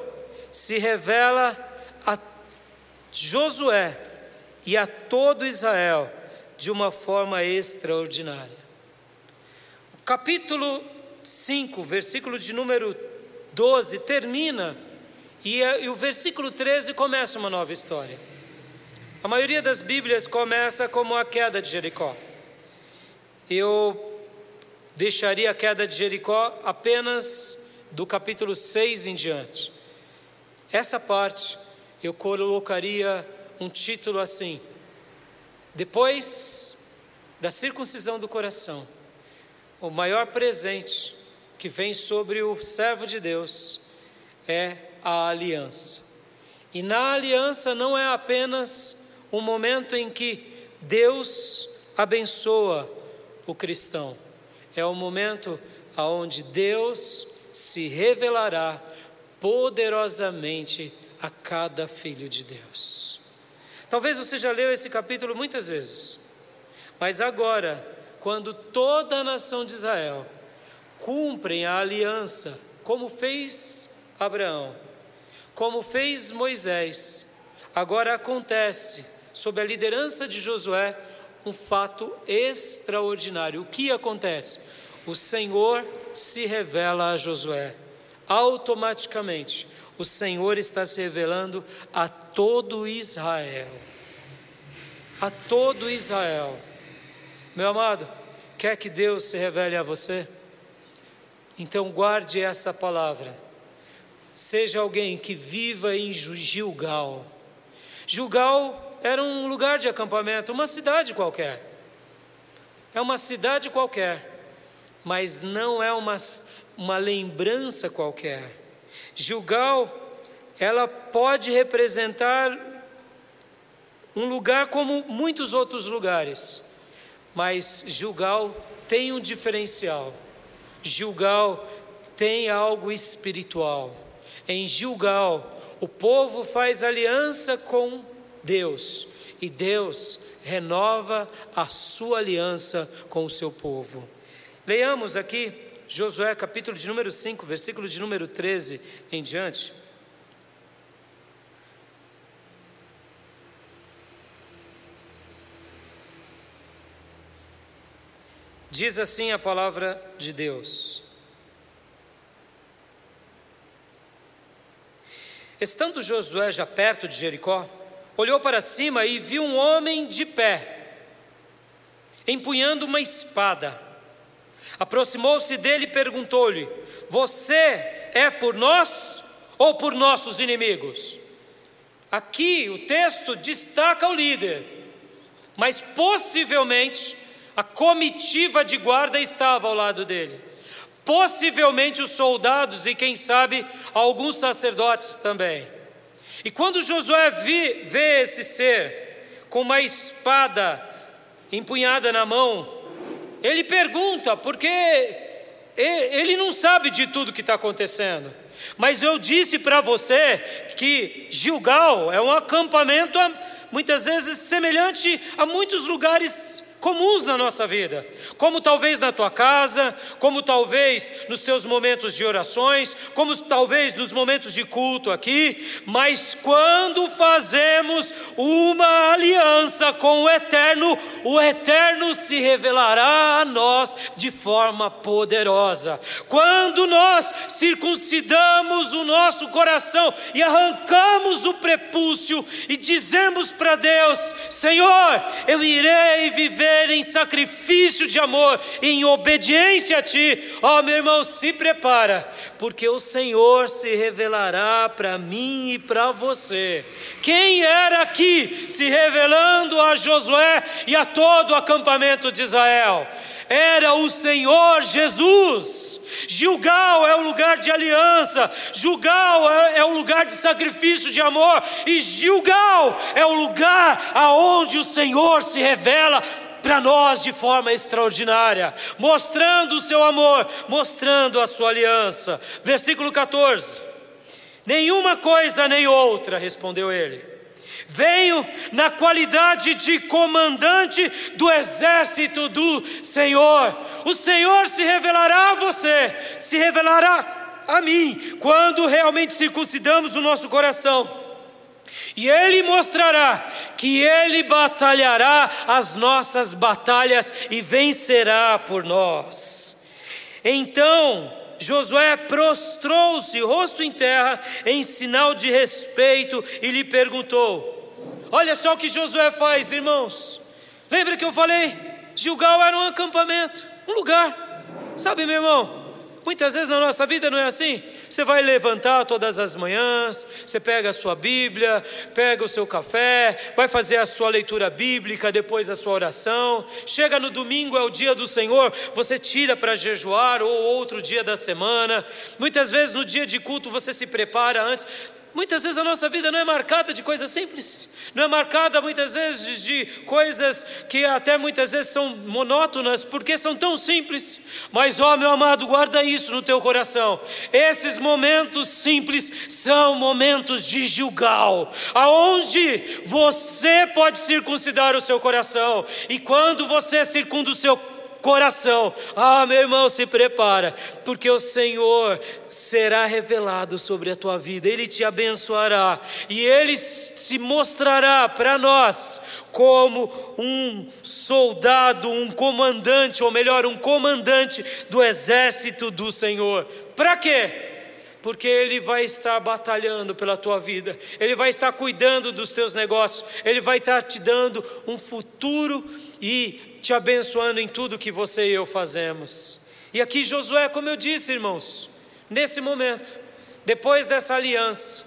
se revela Josué e a todo Israel de uma forma extraordinária. O capítulo 5, versículo de número 12, termina e, e o versículo 13 começa uma nova história. A maioria das Bíblias começa como a queda de Jericó. Eu deixaria a queda de Jericó apenas do capítulo 6 em diante. Essa parte eu colocaria um título assim: Depois da circuncisão do coração, o maior presente que vem sobre o servo de Deus é a aliança. E na aliança não é apenas um momento em que Deus abençoa o cristão, é o momento aonde Deus se revelará poderosamente a cada filho de Deus. Talvez você já leu esse capítulo muitas vezes, mas agora, quando toda a nação de Israel cumprem a aliança, como fez Abraão, como fez Moisés, agora acontece, sob a liderança de Josué, um fato extraordinário. O que acontece? O Senhor se revela a Josué automaticamente o Senhor está se revelando a todo Israel. A todo Israel. Meu amado, quer que Deus se revele a você? Então guarde essa palavra. Seja alguém que viva em Gilgal. Gilgal era um lugar de acampamento, uma cidade qualquer. É uma cidade qualquer, mas não é uma, uma lembrança qualquer Gilgal, ela pode representar um lugar como muitos outros lugares, mas Gilgal tem um diferencial. Gilgal tem algo espiritual. Em Gilgal, o povo faz aliança com Deus e Deus renova a sua aliança com o seu povo. Leiamos aqui Josué capítulo de número 5, versículo de número 13 em diante. Diz assim a palavra de Deus: Estando Josué já perto de Jericó, olhou para cima e viu um homem de pé, empunhando uma espada. Aproximou-se dele e perguntou-lhe: Você é por nós ou por nossos inimigos? Aqui o texto destaca o líder, mas possivelmente a comitiva de guarda estava ao lado dele. Possivelmente os soldados e, quem sabe, alguns sacerdotes também. E quando Josué vi, vê esse ser com uma espada empunhada na mão, ele pergunta, porque ele não sabe de tudo que está acontecendo. Mas eu disse para você que Gilgal é um acampamento muitas vezes semelhante a muitos lugares comuns na nossa vida, como talvez na tua casa, como talvez nos teus momentos de orações, como talvez nos momentos de culto aqui, mas quando fazemos uma aliança com o Eterno, o Eterno se revelará a nós de forma poderosa. Quando nós circuncidamos o nosso coração e arrancamos o prepúcio e dizemos para Deus: Senhor, eu irei viver viver em sacrifício de amor, em obediência a Ti. Ó oh, meu irmão, se prepara, porque o Senhor se revelará para mim e para você. Quem era aqui se revelando a Josué e a todo o acampamento de Israel? Era o Senhor Jesus. Gilgal é o lugar de aliança, Gilgal é, é, o lugar de sacrifício de amor, e Gilgal é o lugar aonde o Senhor se revela para nós de forma extraordinária, mostrando o seu amor, mostrando a sua aliança. Versículo 14: Nenhuma coisa nem outra, respondeu ele. Venho na qualidade de comandante do exército do Senhor. O Senhor se revelará a você, se revelará a mim, quando realmente circuncidamos o nosso coração e Ele mostrará que Ele batalhará as nossas batalhas e vencerá por nós. Então, Josué prostrou-se, rosto em terra, em sinal de respeito, e lhe perguntou: Olha só o que Josué faz, irmãos. Lembra que eu falei? Gilgal era um acampamento, um lugar. Sabe, meu irmão? Muitas vezes na nossa vida não é assim. Você vai levantar todas as manhãs, você pega a sua Bíblia, pega o seu café, vai fazer a sua leitura bíblica, depois a sua oração. Chega no domingo, é o dia do Senhor, você tira para jejuar ou outro dia da semana. Muitas vezes no dia de culto você se prepara antes. Muitas vezes a nossa vida não é marcada de coisas simples, não é marcada muitas vezes de coisas que até muitas vezes são monótonas, porque são tão simples. Mas, ó meu amado, guarda isso no teu coração. Esses momentos simples são momentos de Gilgal, aonde você pode circuncidar o seu coração, e quando você circunda o seu coração. Ah, meu irmão, se prepara, porque o Senhor será revelado sobre a tua vida, Ele te abençoará e Ele se mostrará para nós como um soldado, um comandante, ou melhor, um comandante do exército do Senhor. Para quê? Porque Ele vai estar batalhando pela tua vida, Ele vai estar cuidando dos teus negócios, Ele vai estar te dando um futuro e te abençoando em tudo que você e eu fazemos. E aqui Josué, como eu disse, irmãos, nesse momento, depois dessa aliança,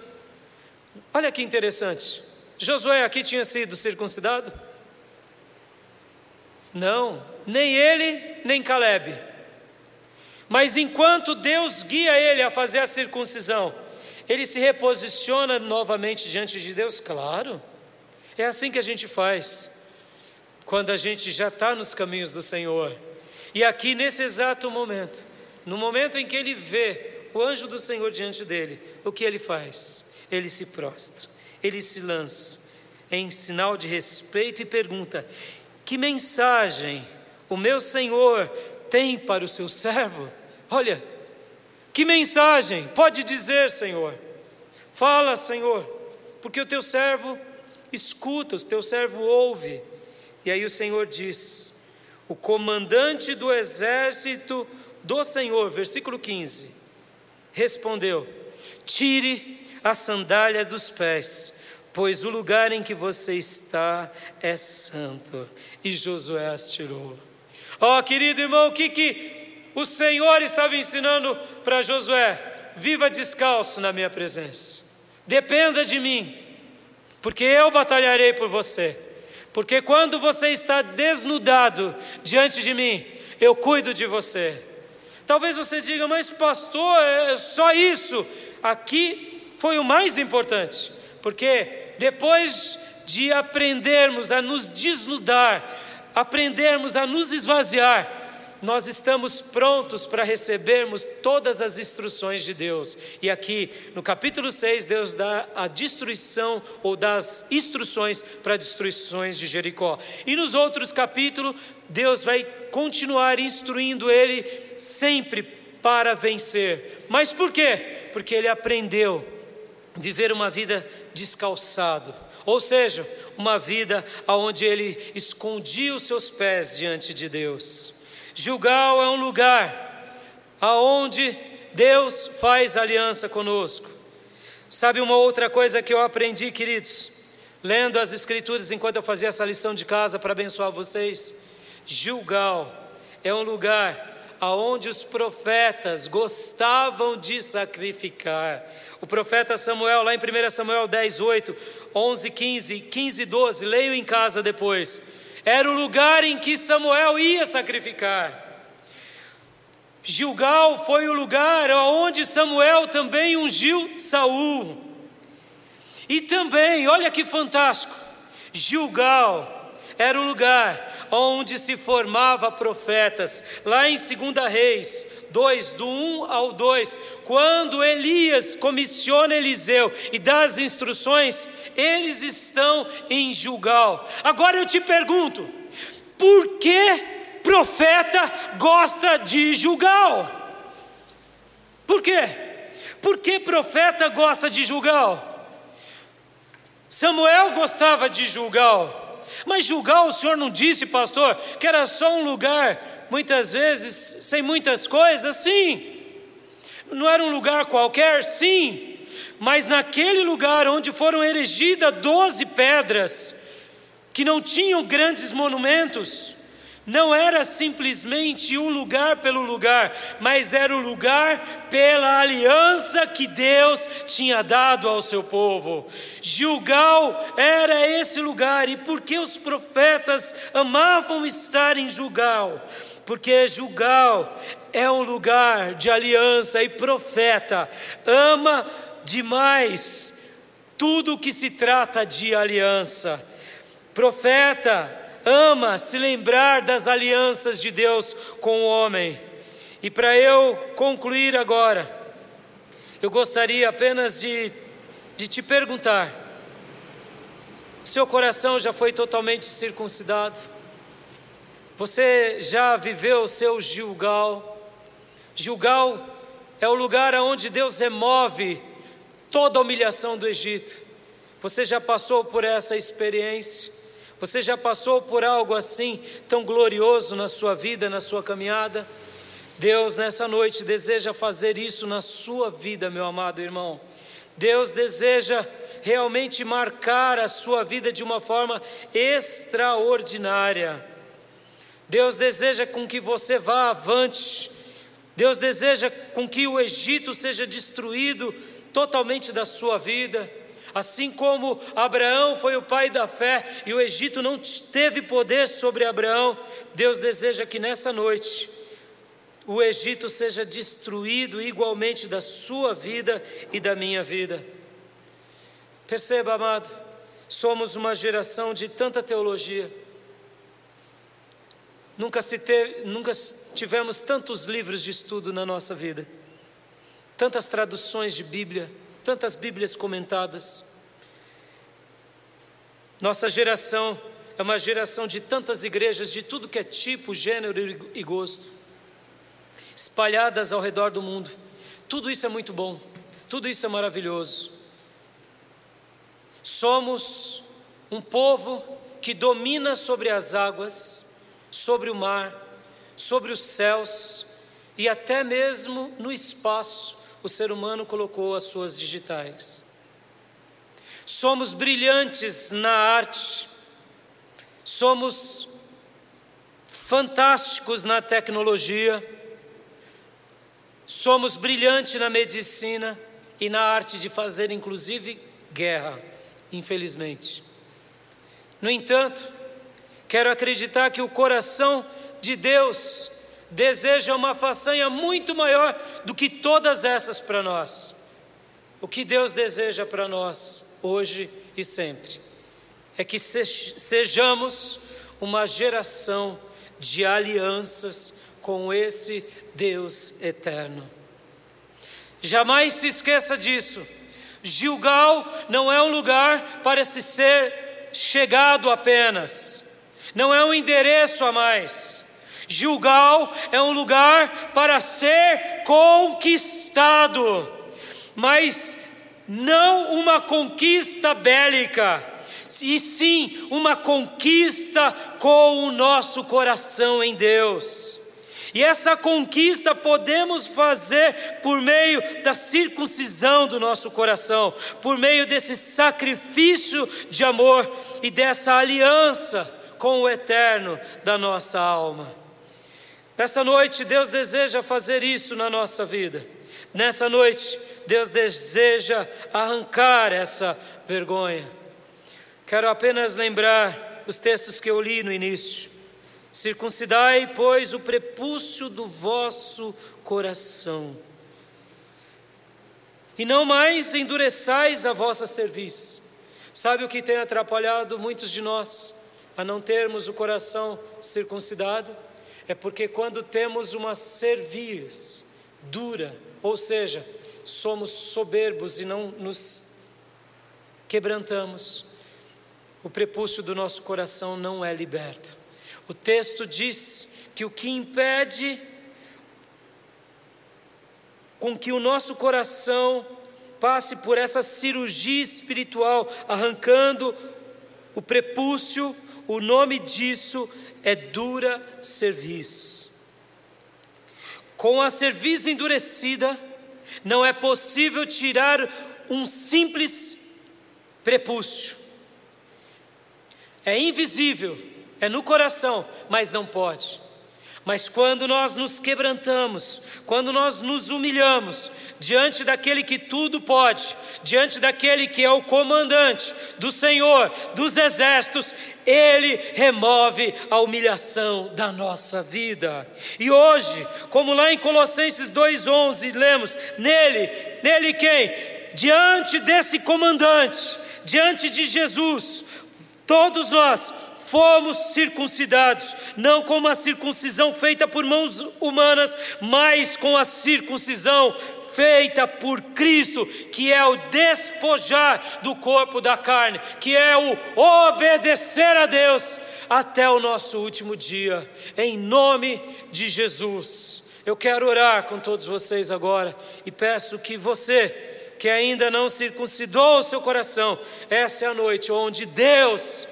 olha que interessante. Josué aqui tinha sido circuncidado? Não, nem ele, nem Caleb. Mas enquanto Deus guia ele a fazer a circuncisão, ele se reposiciona novamente diante de Deus? Claro, é assim que a gente faz quando a gente já está nos caminhos do Senhor. E aqui nesse exato momento, no momento em que ele vê o anjo do Senhor diante dele, o que ele faz? Ele se prostra, ele se lança, em sinal de respeito e pergunta: Que mensagem o meu senhor tem para o seu servo? Olha, que mensagem pode dizer, Senhor? Fala, Senhor, porque o teu servo escuta, o teu servo ouve. E aí o Senhor diz: O comandante do exército do Senhor, versículo 15, respondeu: Tire a sandália dos pés, pois o lugar em que você está é santo. E Josué as tirou. Ó oh, querido irmão, o que, que o Senhor estava ensinando para Josué? Viva descalço na minha presença, dependa de mim, porque eu batalharei por você. Porque quando você está desnudado diante de mim, eu cuido de você. Talvez você diga, mas pastor, é só isso. Aqui foi o mais importante, porque depois de aprendermos a nos desnudar, aprendermos a nos esvaziar, nós estamos prontos para recebermos todas as instruções de Deus. E aqui no capítulo 6, Deus dá a destruição ou das instruções para destruições de Jericó. E nos outros capítulos, Deus vai continuar instruindo ele sempre para vencer. Mas por quê? Porque ele aprendeu a viver uma vida descalçado ou seja, uma vida onde ele escondia os seus pés diante de Deus. Gilgal é um lugar aonde Deus faz aliança conosco. Sabe uma outra coisa que eu aprendi, queridos, lendo as Escrituras enquanto eu fazia essa lição de casa para abençoar vocês? Gilgal é um lugar aonde os profetas gostavam de sacrificar. O profeta Samuel, lá em 1 Samuel 10, 8, 11, 15, 15, 12, leio em casa depois. Era o lugar em que Samuel ia sacrificar. Gilgal foi o lugar onde Samuel também ungiu Saul. E também, olha que fantástico, Gilgal era o lugar onde se formava profetas. Lá em 2 Reis 2, do 1 ao 2, quando Elias comissiona Eliseu e dá as instruções, eles estão em Gilgal. Agora eu te pergunto, por que profeta gosta de Gilgal? Por quê? Por que profeta gosta de Gilgal? Samuel gostava de Gilgal. Mas julgar o senhor não disse, pastor, que era só um lugar, muitas vezes, sem muitas coisas? Sim. Não era um lugar qualquer? Sim. Mas naquele lugar onde foram erigidas doze pedras, que não tinham grandes monumentos, não era simplesmente o lugar pelo lugar, mas era o lugar pela aliança que Deus tinha dado ao seu povo. Gilgal era esse lugar, e por que os profetas amavam estar em Gilgal? Porque Gilgal é um lugar de aliança e profeta ama demais tudo que se trata de aliança. Profeta ama se lembrar das alianças de Deus com o homem. E para eu concluir agora, eu gostaria apenas de, de te perguntar: seu coração já foi totalmente circuncidado? Você já viveu o seu Gilgal? Gilgal é o lugar onde Deus remove toda a humilhação do Egito. Você já passou por essa experiência? Você já passou por algo assim tão glorioso na sua vida, na sua caminhada? Deus nessa noite deseja fazer isso na sua vida, meu amado irmão. Deus deseja realmente marcar a sua vida de uma forma extraordinária. Deus deseja com que você vá avante. Deus deseja com que o Egito seja destruído totalmente da sua vida. Assim como Abraão foi o pai da fé e o Egito não teve poder sobre Abraão, Deus deseja que nessa noite o Egito seja destruído igualmente da sua vida e da minha vida. Perceba, amado, somos uma geração de tanta teologia. Nunca, se te, nunca tivemos tantos livros de estudo na nossa vida, tantas traduções de Bíblia tantas Bíblias comentadas. Nossa geração é uma geração de tantas igrejas de tudo que é tipo, gênero e gosto, espalhadas ao redor do mundo. Tudo isso é muito bom, tudo isso é maravilhoso. Somos um povo que domina sobre as águas, sobre o mar, sobre os céus e até mesmo no espaço, o ser humano colocou as suas digitais. Somos brilhantes na arte, somos fantásticos na tecnologia, somos brilhantes na medicina e na arte de fazer, inclusive, guerra, infelizmente. No entanto, quero acreditar que o coração de Deus deseja uma façanha muito maior do que todas essas para nós. O que Deus deseja para nós, hoje e sempre, é que sejamos uma geração de alianças com esse Deus eterno. Jamais se esqueça disso. Gilgal não é um lugar para se ser chegado apenas, não é um endereço a mais. Gilgal é um lugar para ser conquistado, mas não uma conquista bélica, e sim uma conquista com o nosso coração em Deus. E essa conquista podemos fazer por meio da circuncisão do nosso coração, por meio desse sacrifício de amor e dessa aliança com o eterno da nossa alma. Nessa noite, Deus deseja fazer isso na nossa vida. Nessa noite, Deus deseja arrancar essa vergonha. Quero apenas lembrar os textos que eu li no início. Circuncidai, pois, o prepúcio do vosso coração, e não mais endureçais a vossa cerviz. Sabe o que tem atrapalhado muitos de nós a não termos o coração circuncidado? É porque quando temos uma cerviz dura, ou seja, somos soberbos e não nos quebrantamos, o prepúcio do nosso coração não é liberto. O texto diz que o que impede com que o nosso coração passe por essa cirurgia espiritual, arrancando o prepúcio, o nome disso é dura cerviz. Com a cerviz endurecida, não é possível tirar um simples prepúcio. É invisível, é no coração, mas não pode. Mas quando nós nos quebrantamos, quando nós nos humilhamos diante daquele que tudo pode, diante daquele que é o comandante do Senhor dos exércitos, ele remove a humilhação da nossa vida. E hoje, como lá em Colossenses 2:11 lemos, nele, nele quem? Diante desse comandante, diante de Jesus, todos nós fomos circuncidados, não com uma circuncisão feita por mãos humanas, mas com a circuncisão feita por Cristo, que é o despojar do corpo da carne, que é o obedecer a Deus até o nosso último dia, em nome de Jesus. Eu quero orar com todos vocês agora e peço que você, que ainda não circuncidou o seu coração, essa é a noite onde Deus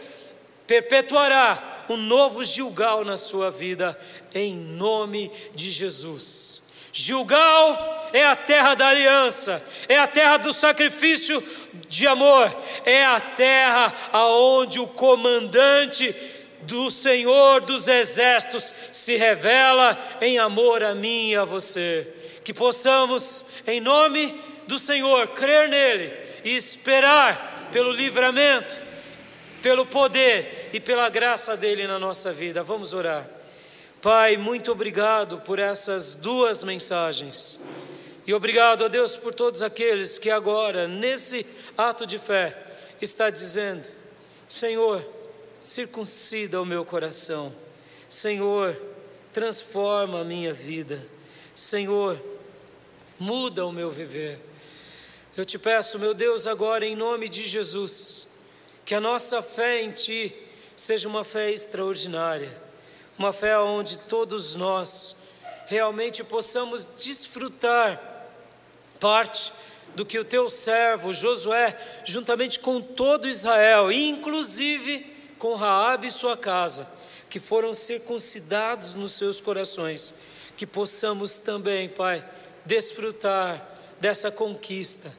perpetuará um novo Gilgal na sua vida, em nome de Jesus. Gilgal é a terra da aliança, é a terra do sacrifício de amor, é a terra aonde o comandante do Senhor dos exércitos se revela em amor a mim e a você. Que possamos, em nome do Senhor, crer nele e esperar pelo livramento pelo poder e pela graça dele na nossa vida. Vamos orar. Pai, muito obrigado por essas duas mensagens. E obrigado a Deus por todos aqueles que agora, nesse ato de fé, está dizendo: Senhor, circuncida o meu coração. Senhor, transforma a minha vida. Senhor, muda o meu viver. Eu te peço, meu Deus, agora em nome de Jesus, Que a nossa fé em Ti seja uma fé extraordinária, uma fé onde todos nós realmente possamos desfrutar parte do que o Teu servo Josué, juntamente com todo Israel, inclusive com Raabe e sua casa, que foram circuncidados nos seus corações, que possamos também, Pai, desfrutar dessa conquista,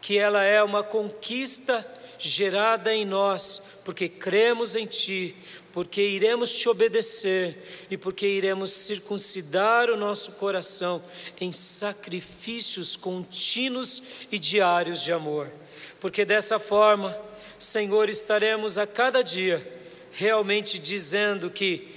que ela é uma conquista gerada em nós, porque cremos em Ti, porque iremos te obedecer e porque iremos circuncidar o nosso coração em sacrifícios contínuos e diários de amor. Porque dessa forma, Senhor, estaremos a cada dia realmente dizendo que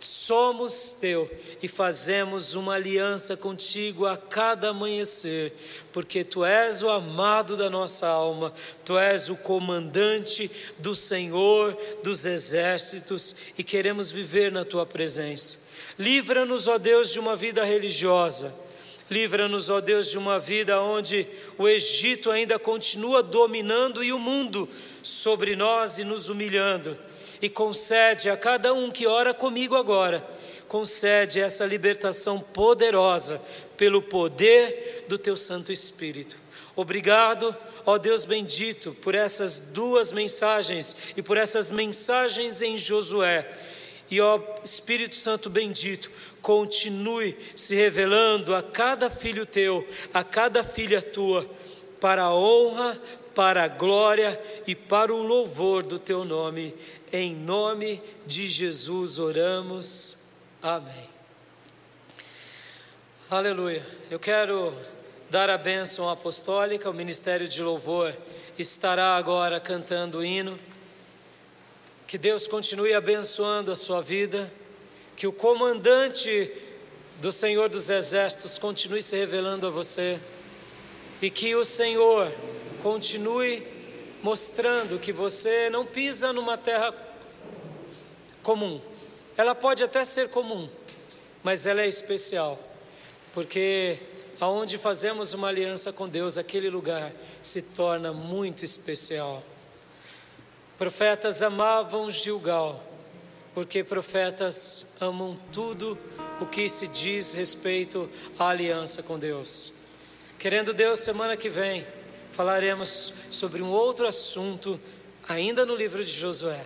somos teu e fazemos uma aliança contigo a cada amanhecer, porque tu és o amado da nossa alma, tu és o comandante do Senhor dos exércitos e queremos viver na tua presença. Livra-nos, ó Deus, de uma vida religiosa. Livra-nos, ó Deus, de uma vida onde o Egito ainda continua dominando e o mundo sobre nós e nos humilhando e concede a cada um que ora comigo agora, concede essa libertação poderosa pelo poder do teu Santo Espírito. Obrigado, ó Deus bendito, por essas duas mensagens e por essas mensagens em Josué. E ó Espírito Santo bendito, continue se revelando a cada filho teu, a cada filha tua, para a honra, para a glória e para o louvor do teu nome. Em nome de Jesus oramos. Amém. Aleluia. Eu quero dar a bênção apostólica. O Ministério de Louvor estará agora cantando o hino. Que Deus continue abençoando a sua vida. Que o comandante do Senhor dos Exércitos continue se revelando a você. E que o Senhor continue mostrando que você não pisa numa terra comum. Ela pode até ser comum, mas ela é especial, porque aonde fazemos uma aliança com Deus, aquele lugar se torna muito especial. Profetas amavam Gilgal, porque profetas amam tudo o que se diz respeito à aliança com Deus. Querendo Deus, semana que vem, falaremos sobre um outro assunto, ainda no livro de Josué.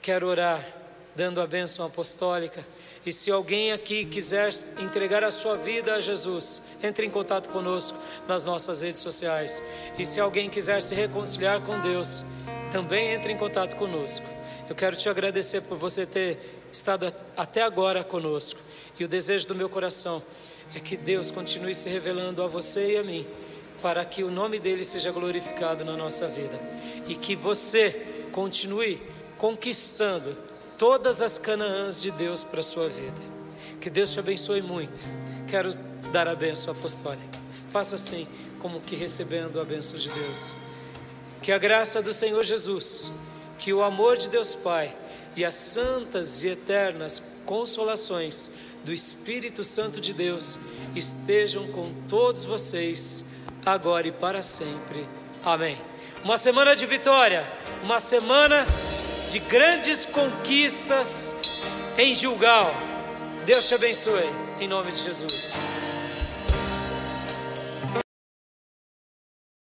Quero orar, dando a bênção apostólica. E se alguém aqui quiser entregar a sua vida a Jesus, entre em contato conosco nas nossas redes sociais. E se alguém quiser se reconciliar com Deus, também entre em contato conosco. Eu quero te agradecer por você ter estado até agora conosco. E o desejo do meu coração é que Deus continue se revelando a você e a mim para que o nome dele seja glorificado na nossa vida e que você continue conquistando todas as Canaãs de Deus para a sua vida. Que Deus te abençoe muito. Quero dar a benção apostólica. Faça assim, como que recebendo a benção de Deus. Que a graça do Senhor Jesus, que o amor de Deus Pai e as santas e eternas consolações do Espírito Santo de Deus estejam com todos vocês agora e para sempre. Amém. Uma semana de vitória, uma semana de grandes conquistas em Gilgal. Deus te abençoe, em nome de Jesus.